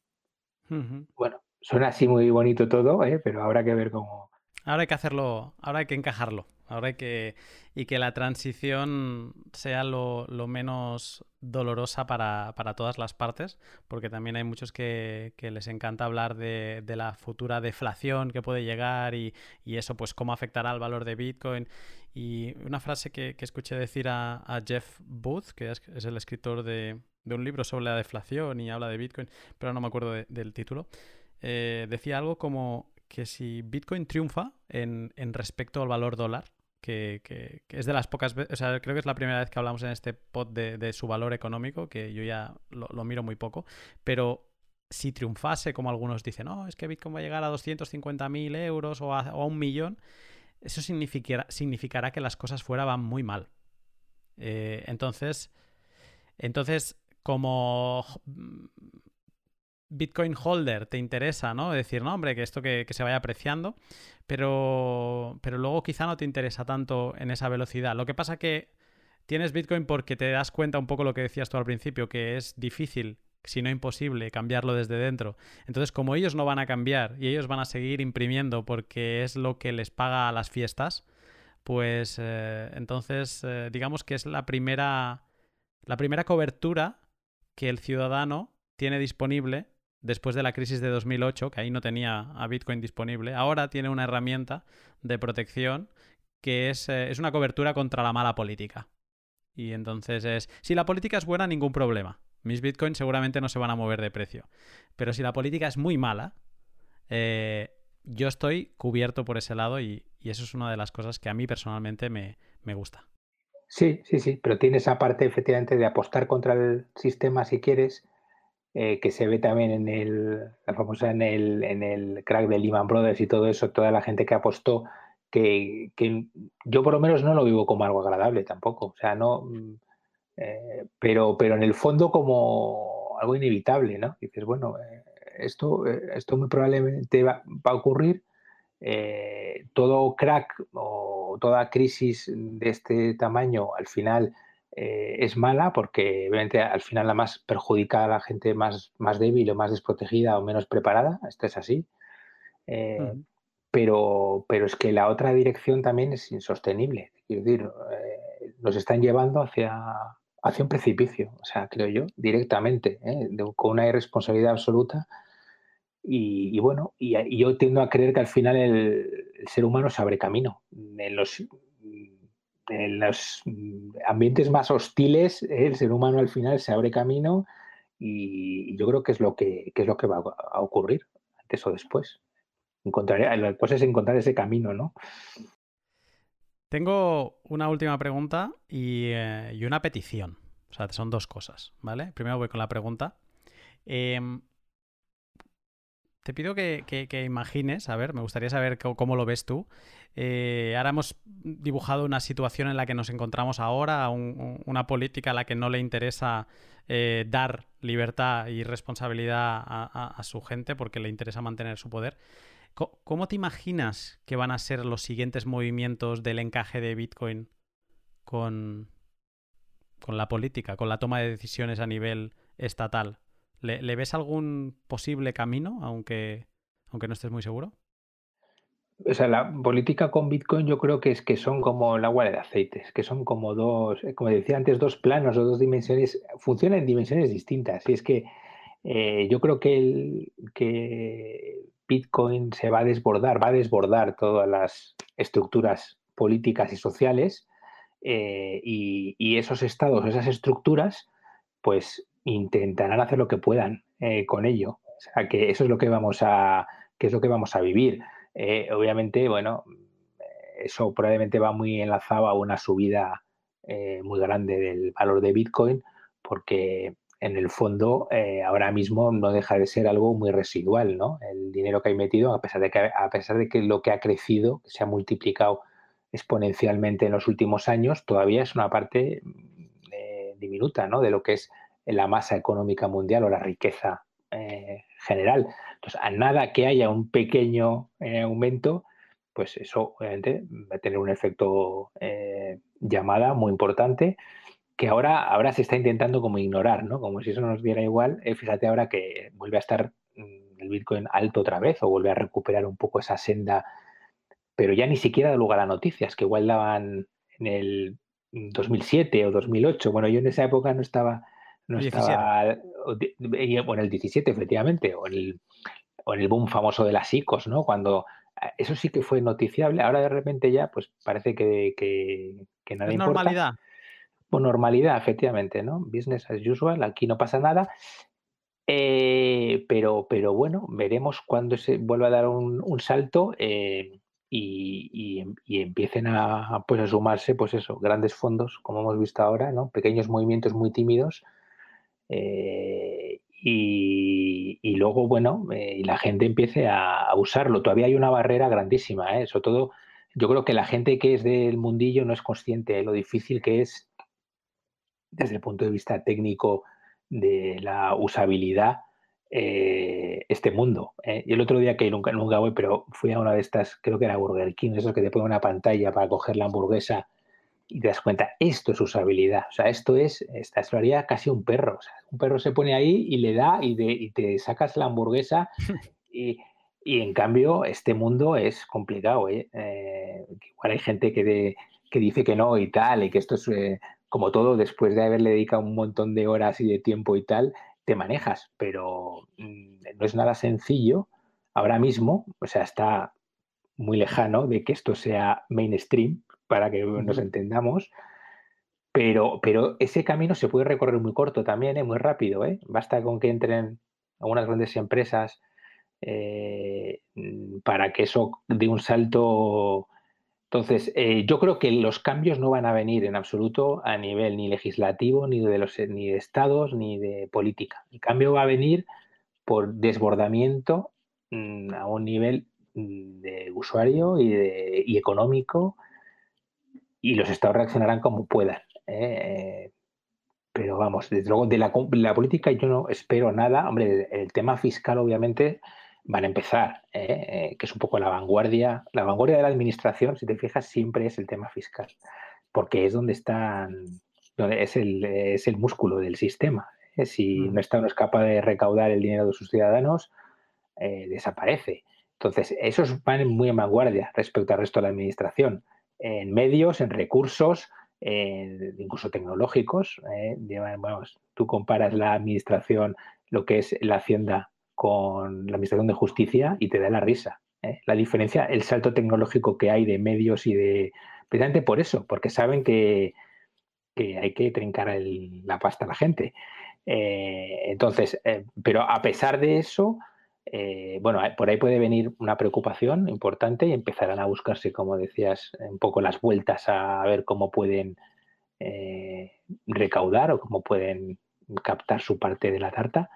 Bueno, suena así muy bonito todo, ¿eh? pero habrá que ver cómo. Ahora hay que hacerlo, ahora hay que encajarlo. Ahora hay que. Y que la transición sea lo, menos dolorosa para, todas las partes, porque también hay muchos que, les encanta hablar de, la futura deflación que puede llegar y, eso, pues, cómo afectará al valor de Bitcoin. Y una frase que, escuché decir a, Jeff Booth, que es, el escritor de, un libro sobre la deflación y habla de Bitcoin, pero no me acuerdo del título, eh, decía algo como que si Bitcoin triunfa en, respecto al valor dólar, que, es de las pocas veces, o sea, creo que es la primera vez que hablamos en este pod de, su valor económico, que yo ya lo, miro muy poco, pero si triunfase, como algunos dicen, no, es que Bitcoin va a llegar a 250.000 euros o a, un millón, eso significará, significará que las cosas fuera van muy mal. Eh, entonces, entonces, como Bitcoin holder te interesa, ¿no? Decir, no, hombre, que esto que, se vaya apreciando, pero, pero luego quizá no te interesa tanto en esa velocidad. Lo que pasa que tienes Bitcoin porque te das cuenta un poco lo que decías tú al principio, que es difícil, si no imposible, cambiarlo desde dentro. Entonces, como ellos no van a cambiar y ellos van a seguir imprimiendo porque es lo que les paga a las fiestas, pues eh, entonces eh, digamos que es la primera, la primera cobertura que el ciudadano tiene disponible después de la crisis de 2008, que ahí no tenía a Bitcoin disponible, ahora tiene una herramienta de protección que es, eh, es una cobertura contra la mala política. Y entonces es, si la política es buena, ningún problema. Mis bitcoins seguramente no se van a mover de precio. Pero si la política es muy mala, eh, yo estoy cubierto por ese lado y, eso es una de las cosas que a mí personalmente me, me, gusta. Sí, sí, sí, pero tiene esa parte efectivamente de apostar contra el sistema si quieres eh, que se ve también en el, la famosa en el, en el crack de Lehman Brothers y todo eso, toda la gente que apostó, que, que yo por lo menos no lo vivo como algo agradable tampoco, o sea, no, mm, eh, pero, pero en el fondo como algo inevitable, ¿no? Dices, bueno, eh, esto, esto muy probablemente va, va a ocurrir, todo crack o toda crisis de este tamaño al final eh, es mala porque obviamente al final la más perjudica a la gente más, más débil o más desprotegida o menos preparada, esto es así. Eh, pero, pero es que la otra dirección también es insostenible. Quiero decir, eh, nos están llevando hacia, hacia un precipicio, o sea, creo yo, directamente, con una irresponsabilidad absoluta. Y, bueno, y, yo tiendo a creer que al final el, el ser humano se abre camino. En los, en los ambientes más hostiles, el ser humano al final se abre camino y yo creo que es lo que, es lo que va a ocurrir antes o después. Encontrar, la cosa es encontrar ese camino, ¿no? Tengo una última pregunta y, eh, una petición. O sea, son dos cosas, ¿vale? Primero voy con la pregunta. Em, te pido que, imagines, a ver, me gustaría saber cómo, lo ves tú. Eh, ahora hemos dibujado una situación en la que nos encontramos ahora, una política a la que no le interesa eh, dar libertad y responsabilidad a, su gente porque le interesa mantener su poder. ¿Cómo te imaginas que van a ser los siguientes movimientos del encaje de Bitcoin con, con la política, con la toma de decisiones a nivel estatal? ¿Le, ves algún posible camino, aunque, aunque no estés muy seguro? O sea, la política con Bitcoin yo creo que es que son como el agua de aceites, que son como dos, eh, como decía antes, dos planos o dos dimensiones, funcionan en dimensiones distintas. Y es que eh, yo creo que, el, que Bitcoin se va a desbordar, va a desbordar todas las estructuras políticas y sociales eh, y, esos estados, esas estructuras, pues intentarán hacer lo que puedan eh, con ello. O sea, que eso es lo que vamos a, que es lo que vamos a vivir. Eh, obviamente, bueno, eso probablemente va muy enlazado a una subida eh, muy grande del valor de Bitcoin, porque en el fondo ahora mismo no deja de ser algo muy residual, ¿no? El dinero que hay metido, a pesar de que, a pesar de que lo que ha crecido, se ha multiplicado exponencialmente en los últimos años, todavía es una parte diminuta, ¿no? De lo que es la masa económica mundial o la riqueza eh, general. Entonces, a nada que haya un pequeño eh, aumento, pues eso obviamente va a tener un efecto eh, llamada muy importante que ahora, ahora se está intentando como ignorar, ¿no? Como si eso nos diera igual. Fíjate ahora que vuelve a estar mm, el Bitcoin alto otra vez o vuelve a recuperar un poco esa senda, pero ya ni siquiera da lugar a noticias, que igual daban en el 2007 o 2008. Bueno, yo en esa época no estaba, no estaba, bueno, el 17 efectivamente, o en el, o en el boom famoso de las ICOs, ¿no? Cuando eh, eso sí que fue noticiable, ahora de repente ya, pues parece que, que, que nada es importa. normalidad. Pues normalidad, efectivamente, ¿no? Business as usual, aquí no pasa nada. Eh, pero, pero bueno, veremos cuando se vuelva a dar un, un salto. Eh, y, empiecen a, pues, a sumarse, pues eso, grandes fondos, como hemos visto ahora, ¿no? Pequeños movimientos muy tímidos. Eh, y, luego, bueno, eh, la gente empiece a, usarlo. Todavía hay una barrera grandísima, ¿eh? sobre todo yo creo que la gente que es del mundillo no es consciente de lo difícil que es desde el punto de vista técnico de la usabilidad eh, este mundo. ¿eh? Y el otro día que nunca, nunca voy, pero fui a una de estas, creo que era Burger King, eso que te pone una pantalla para coger la hamburguesa y te das cuenta, esto es usabilidad. O sea, esto es, esta es haría casi un perro. O sea, un perro se pone ahí y le da y, de, y te sacas la hamburguesa y, y, en cambio este mundo es complicado. ¿eh? eh igual hay gente que, que dice que no y tal, y que esto es eh, como todo, después de haberle dedicado un montón de horas y de tiempo y tal, te manejas, pero mm, no es nada sencillo ahora mismo, o sea, está muy lejano de que esto sea mainstream, para que nos entendamos, pero, pero ese camino se puede recorrer muy corto también, ¿eh? muy rápido. ¿eh? Basta con que entren algunas grandes empresas eh, para que eso dé un salto entonces, eh, yo creo que los cambios no van a venir en absoluto a nivel ni legislativo, ni de los ni de estados, ni de política. El cambio va a venir por desbordamiento mm, a un nivel mm, de usuario y, de, económico, y los estados reaccionarán como puedan. ¿eh? pero vamos, desde luego, de la, la, política yo no espero nada. Hombre, el tema fiscal, obviamente, van a empezar, ¿eh? Que es un poco la vanguardia. La vanguardia de la administración, si te fijas, siempre es el tema fiscal, porque es donde están, donde es el, es el músculo del sistema. ¿eh? Si mm. no está no es capaz de recaudar el dinero de sus ciudadanos, desaparece. Entonces, esos van muy en vanguardia respecto al resto de la administración, en medios, en recursos, incluso tecnológicos. Vamos, tú comparas la administración, lo que es la hacienda con la Administración de Justicia y te da la risa. ¿eh? La diferencia, el salto tecnológico que hay de medios y de... Precisamente por eso, porque saben que, hay que trincar la pasta a la gente. Eh, entonces, eh, pero a pesar de eso, bueno, por ahí puede venir una preocupación importante y empezarán a buscarse, como decías, un poco las vueltas a ver cómo pueden recaudar o cómo pueden captar su parte de la tarta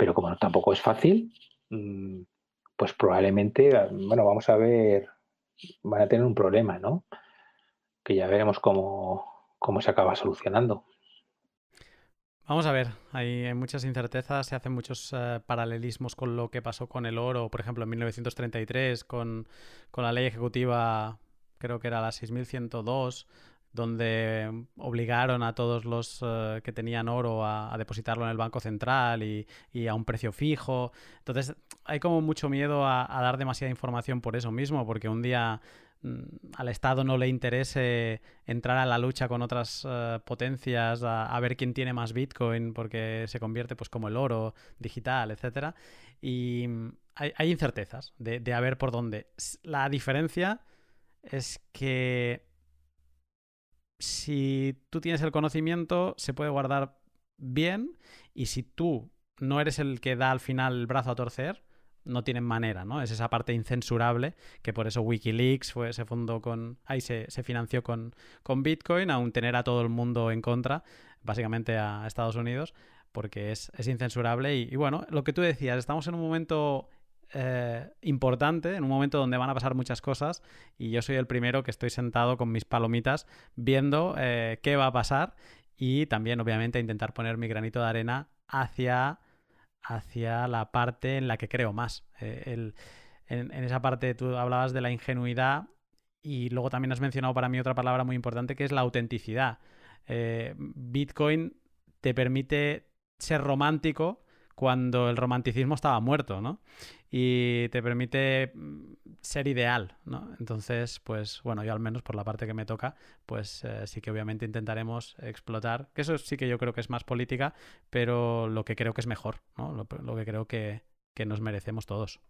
pero como tampoco es fácil, mm, pues probablemente, bueno, vamos a ver, van a tener un problema, ¿no? Que ya veremos cómo, se acaba solucionando. Vamos a ver, hay, muchas incertezas, se hacen muchos eh, paralelismos con lo que pasó con el oro, por ejemplo, en 1933, con, con la ley ejecutiva, creo que era la 6102, donde obligaron a todos los eh, que tenían oro a, depositarlo en el Banco Central y, a un precio fijo. Entonces hay como mucho miedo a, dar demasiada información por eso mismo, porque un día al Estado no le interese entrar a la lucha con otras eh, potencias a, ver quién tiene más Bitcoin porque se convierte pues como el oro digital, etcétera. Y mm, hay, incertezas de, de a ver por dónde. La diferencia es que si tú tienes el conocimiento, se puede guardar bien y si tú no eres el que da al final el brazo a torcer, no tienen manera, ¿no? Es esa parte incensurable que por eso Wikileaks fue, se fundó con, ahí se, financió con, con Bitcoin, aún tener a todo el mundo en contra, básicamente a Estados Unidos, porque es, incensurable y, y, bueno, lo que tú decías, estamos en un momento eh, importante, en un momento donde van a pasar muchas cosas y yo soy el primero que estoy sentado con mis palomitas viendo eh, qué va a pasar y también obviamente intentar poner mi granito de arena hacia, hacia la parte en la que creo más. Eh, en, esa parte tú hablabas de la ingenuidad y luego también has mencionado para mí otra palabra muy importante que es la autenticidad. Eh, Bitcoin te permite ser romántico cuando el romanticismo estaba muerto, ¿no? Y te permite mm, ser ideal, ¿no? Entonces, pues bueno, yo al menos por la parte que me toca, pues eh, sí que obviamente intentaremos explotar, que eso sí que yo creo que es más política, pero lo que creo que es mejor, ¿no? Lo, que creo que, nos merecemos todos.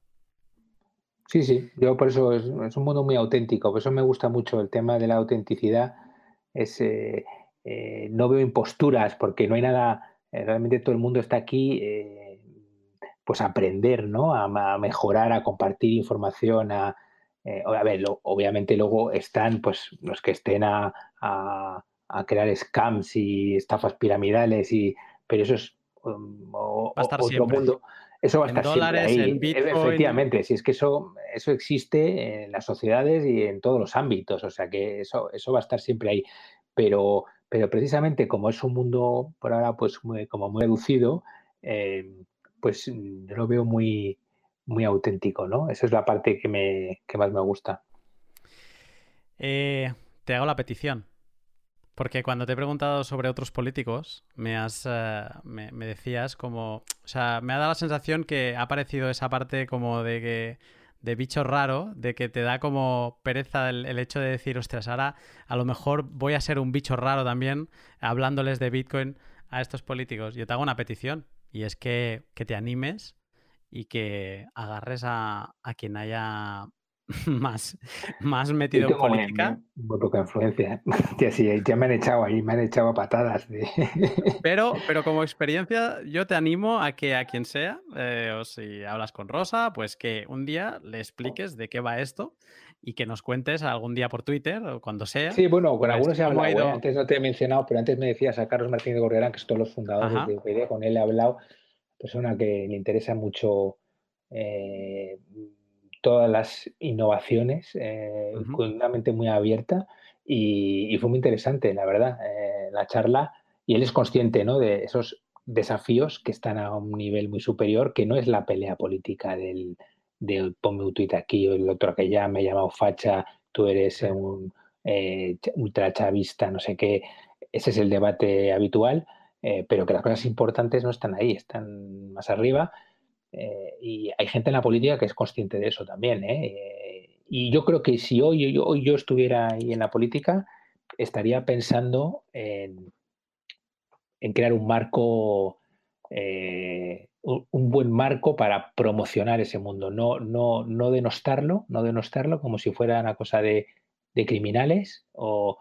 Sí, sí, yo por eso es, un mundo muy auténtico, por eso me gusta mucho el tema de la autenticidad, es, eh, eh, no veo imposturas porque no hay nada, realmente todo el mundo está aquí pues aprender, ¿no? A, mejorar, a compartir información, a, eh, a ver, obviamente luego están pues los que estén a, crear scams y estafas piramidales y pero eso es um, otro mundo. Eso va a estar siempre ahí. Efectivamente, si es que eso, eso existe en las sociedades y en todos los ámbitos, o sea que eso, eso va a estar siempre ahí. Pero, pero precisamente como es un mundo por ahora pues como muy reducido, eh, pues mm, lo veo muy, muy auténtico, ¿no? Esa es la parte que, me, más me gusta. Eh, te hago la petición. Porque cuando te he preguntado sobre otros políticos, me, has, eh, me, decías como... O sea, me ha dado la sensación que ha aparecido esa parte como de que de bicho raro, de que te da como pereza el, el, hecho de decir, ostras, ahora a lo mejor voy a ser un bicho raro también hablándoles de Bitcoin a estos políticos. Yo te hago una petición. Y es que, te animes y que agarres a, quien haya más, más metido en política. Muy, poca influencia. ya me han echado ahí, me han echado a patadas. Pero, pero como experiencia, yo te animo a que a quien sea, eh, o si hablas con Rosa, pues que un día le expliques de qué va esto y que nos cuentes algún día por Twitter o cuando sea. Sí, bueno, con algunos he hablado. ¿eh? Antes no te he mencionado, pero antes me decías a Carlos Martínez de Gorriarán, que es todos los fundadores de UPD, con él he hablado, persona que le interesa mucho eh, todas las innovaciones, eh, con una mente muy abierta y, fue muy interesante, la verdad, la charla. Y él es consciente ¿no? de esos desafíos que están a un nivel muy superior, que no es la pelea política del de ponme un tuit aquí o el otro que ya me he llamado facha, tú eres un eh, ultrachavista, no sé qué. Ese es el debate habitual, eh, pero que las cosas importantes no están ahí, están más arriba. Eh, y hay gente en la política que es consciente de eso también. y yo creo que si hoy, hoy yo estuviera ahí en la política, estaría pensando en, en crear un marco un buen marco para promocionar ese mundo, no, no, no denostarlo, no denostarlo como si fuera una cosa de, criminales o,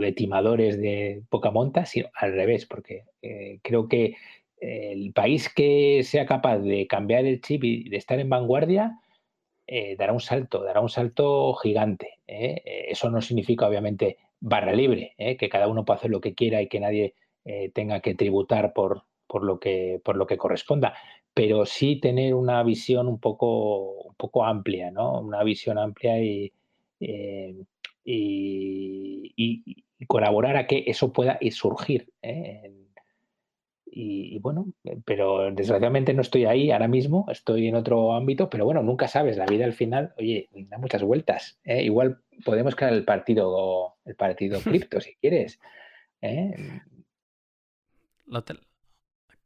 de timadores de poca monta, sino al revés, porque eh, creo que el país que sea capaz de cambiar el chip y de estar en vanguardia eh, dará un salto, dará un salto gigante. ¿eh? Eso no significa, obviamente, barra libre, que cada uno pueda hacer lo que quiera y que nadie tenga que tributar por, por lo que, por lo que corresponda, pero sí tener una visión un poco, un poco amplia, ¿no? Una visión amplia y, eh, y, colaborar a que eso pueda surgir. ¿eh? Y, bueno, pero desgraciadamente no estoy ahí ahora mismo, estoy en otro ámbito, pero bueno, nunca sabes, la vida al final, oye, da muchas vueltas. ¿eh? Igual podemos crear el partido, el partido cripto si quieres. Lo,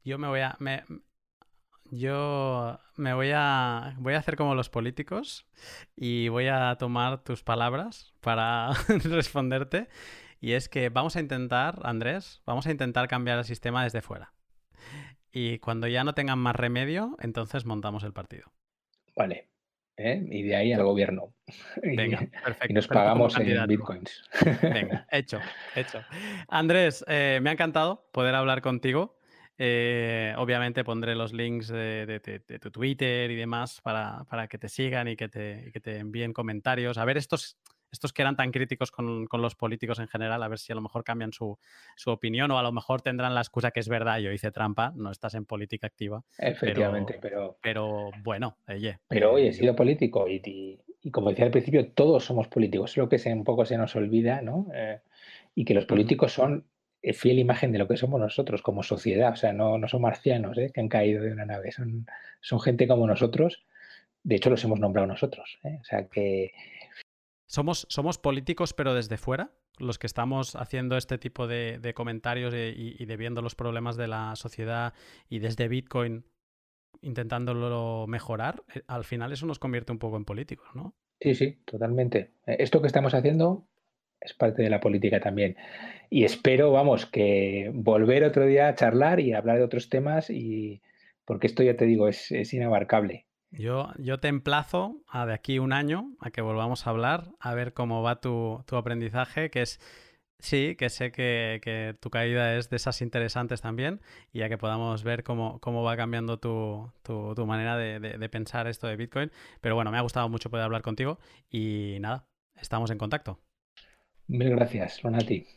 yo me voy a. yo me voy a. Voy a hacer como los políticos y voy a tomar tus palabras para responderte. Y es que vamos a intentar, Andrés, vamos a intentar cambiar el sistema desde fuera. Y cuando ya no tengan más remedio, entonces montamos el partido. Vale. ¿eh? Y de ahí al gobierno. Venga, perfecto. Y nos pagamos en bitcoins. Venga, hecho, hecho. Andrés, eh, me ha encantado poder hablar contigo. Eh, obviamente pondré los links de, tu Twitter y demás para, que te sigan y que te, te, envíen comentarios. A ver, estos, estos que eran tan críticos con, los políticos en general, a ver si a lo mejor cambian su, opinión o a lo mejor tendrán la excusa que es verdad, yo hice trampa, no estás en política activa. Efectivamente, pero... Pero, bueno, oye. Pero oye, he sido político y, como decía al principio, todos somos políticos. Es lo que se, un poco se nos olvida, ¿no? Eh, y que los políticos son eh, fiel imagen de lo que somos nosotros como sociedad. O sea, no, no son marcianos ¿eh? que han caído de una nave, son, son gente como nosotros de hecho los hemos nombrado nosotros. ¿eh? O sea que... ¿Somos, ¿Somos políticos pero desde fuera? Los que estamos haciendo este tipo de, comentarios y, de viendo los problemas de la sociedad y desde Bitcoin intentándolo mejorar, eh, al final eso nos convierte un poco en políticos, ¿no? Sí, sí, totalmente. Eh, esto que estamos haciendo es parte de la política también. Y espero, vamos, que volver otro día a charlar y hablar de otros temas y porque esto ya te digo, es, inabarcable. Yo, yo te emplazo a de aquí un año a que volvamos a hablar, a ver cómo va tu, tu aprendizaje, que es Sí, que sé que, tu caída es de esas interesantes también y ya que podamos ver cómo, va cambiando tu, manera de, pensar esto de Bitcoin. Pero bueno, me ha gustado mucho poder hablar contigo y nada, estamos en contacto. Mil gracias, Lonati.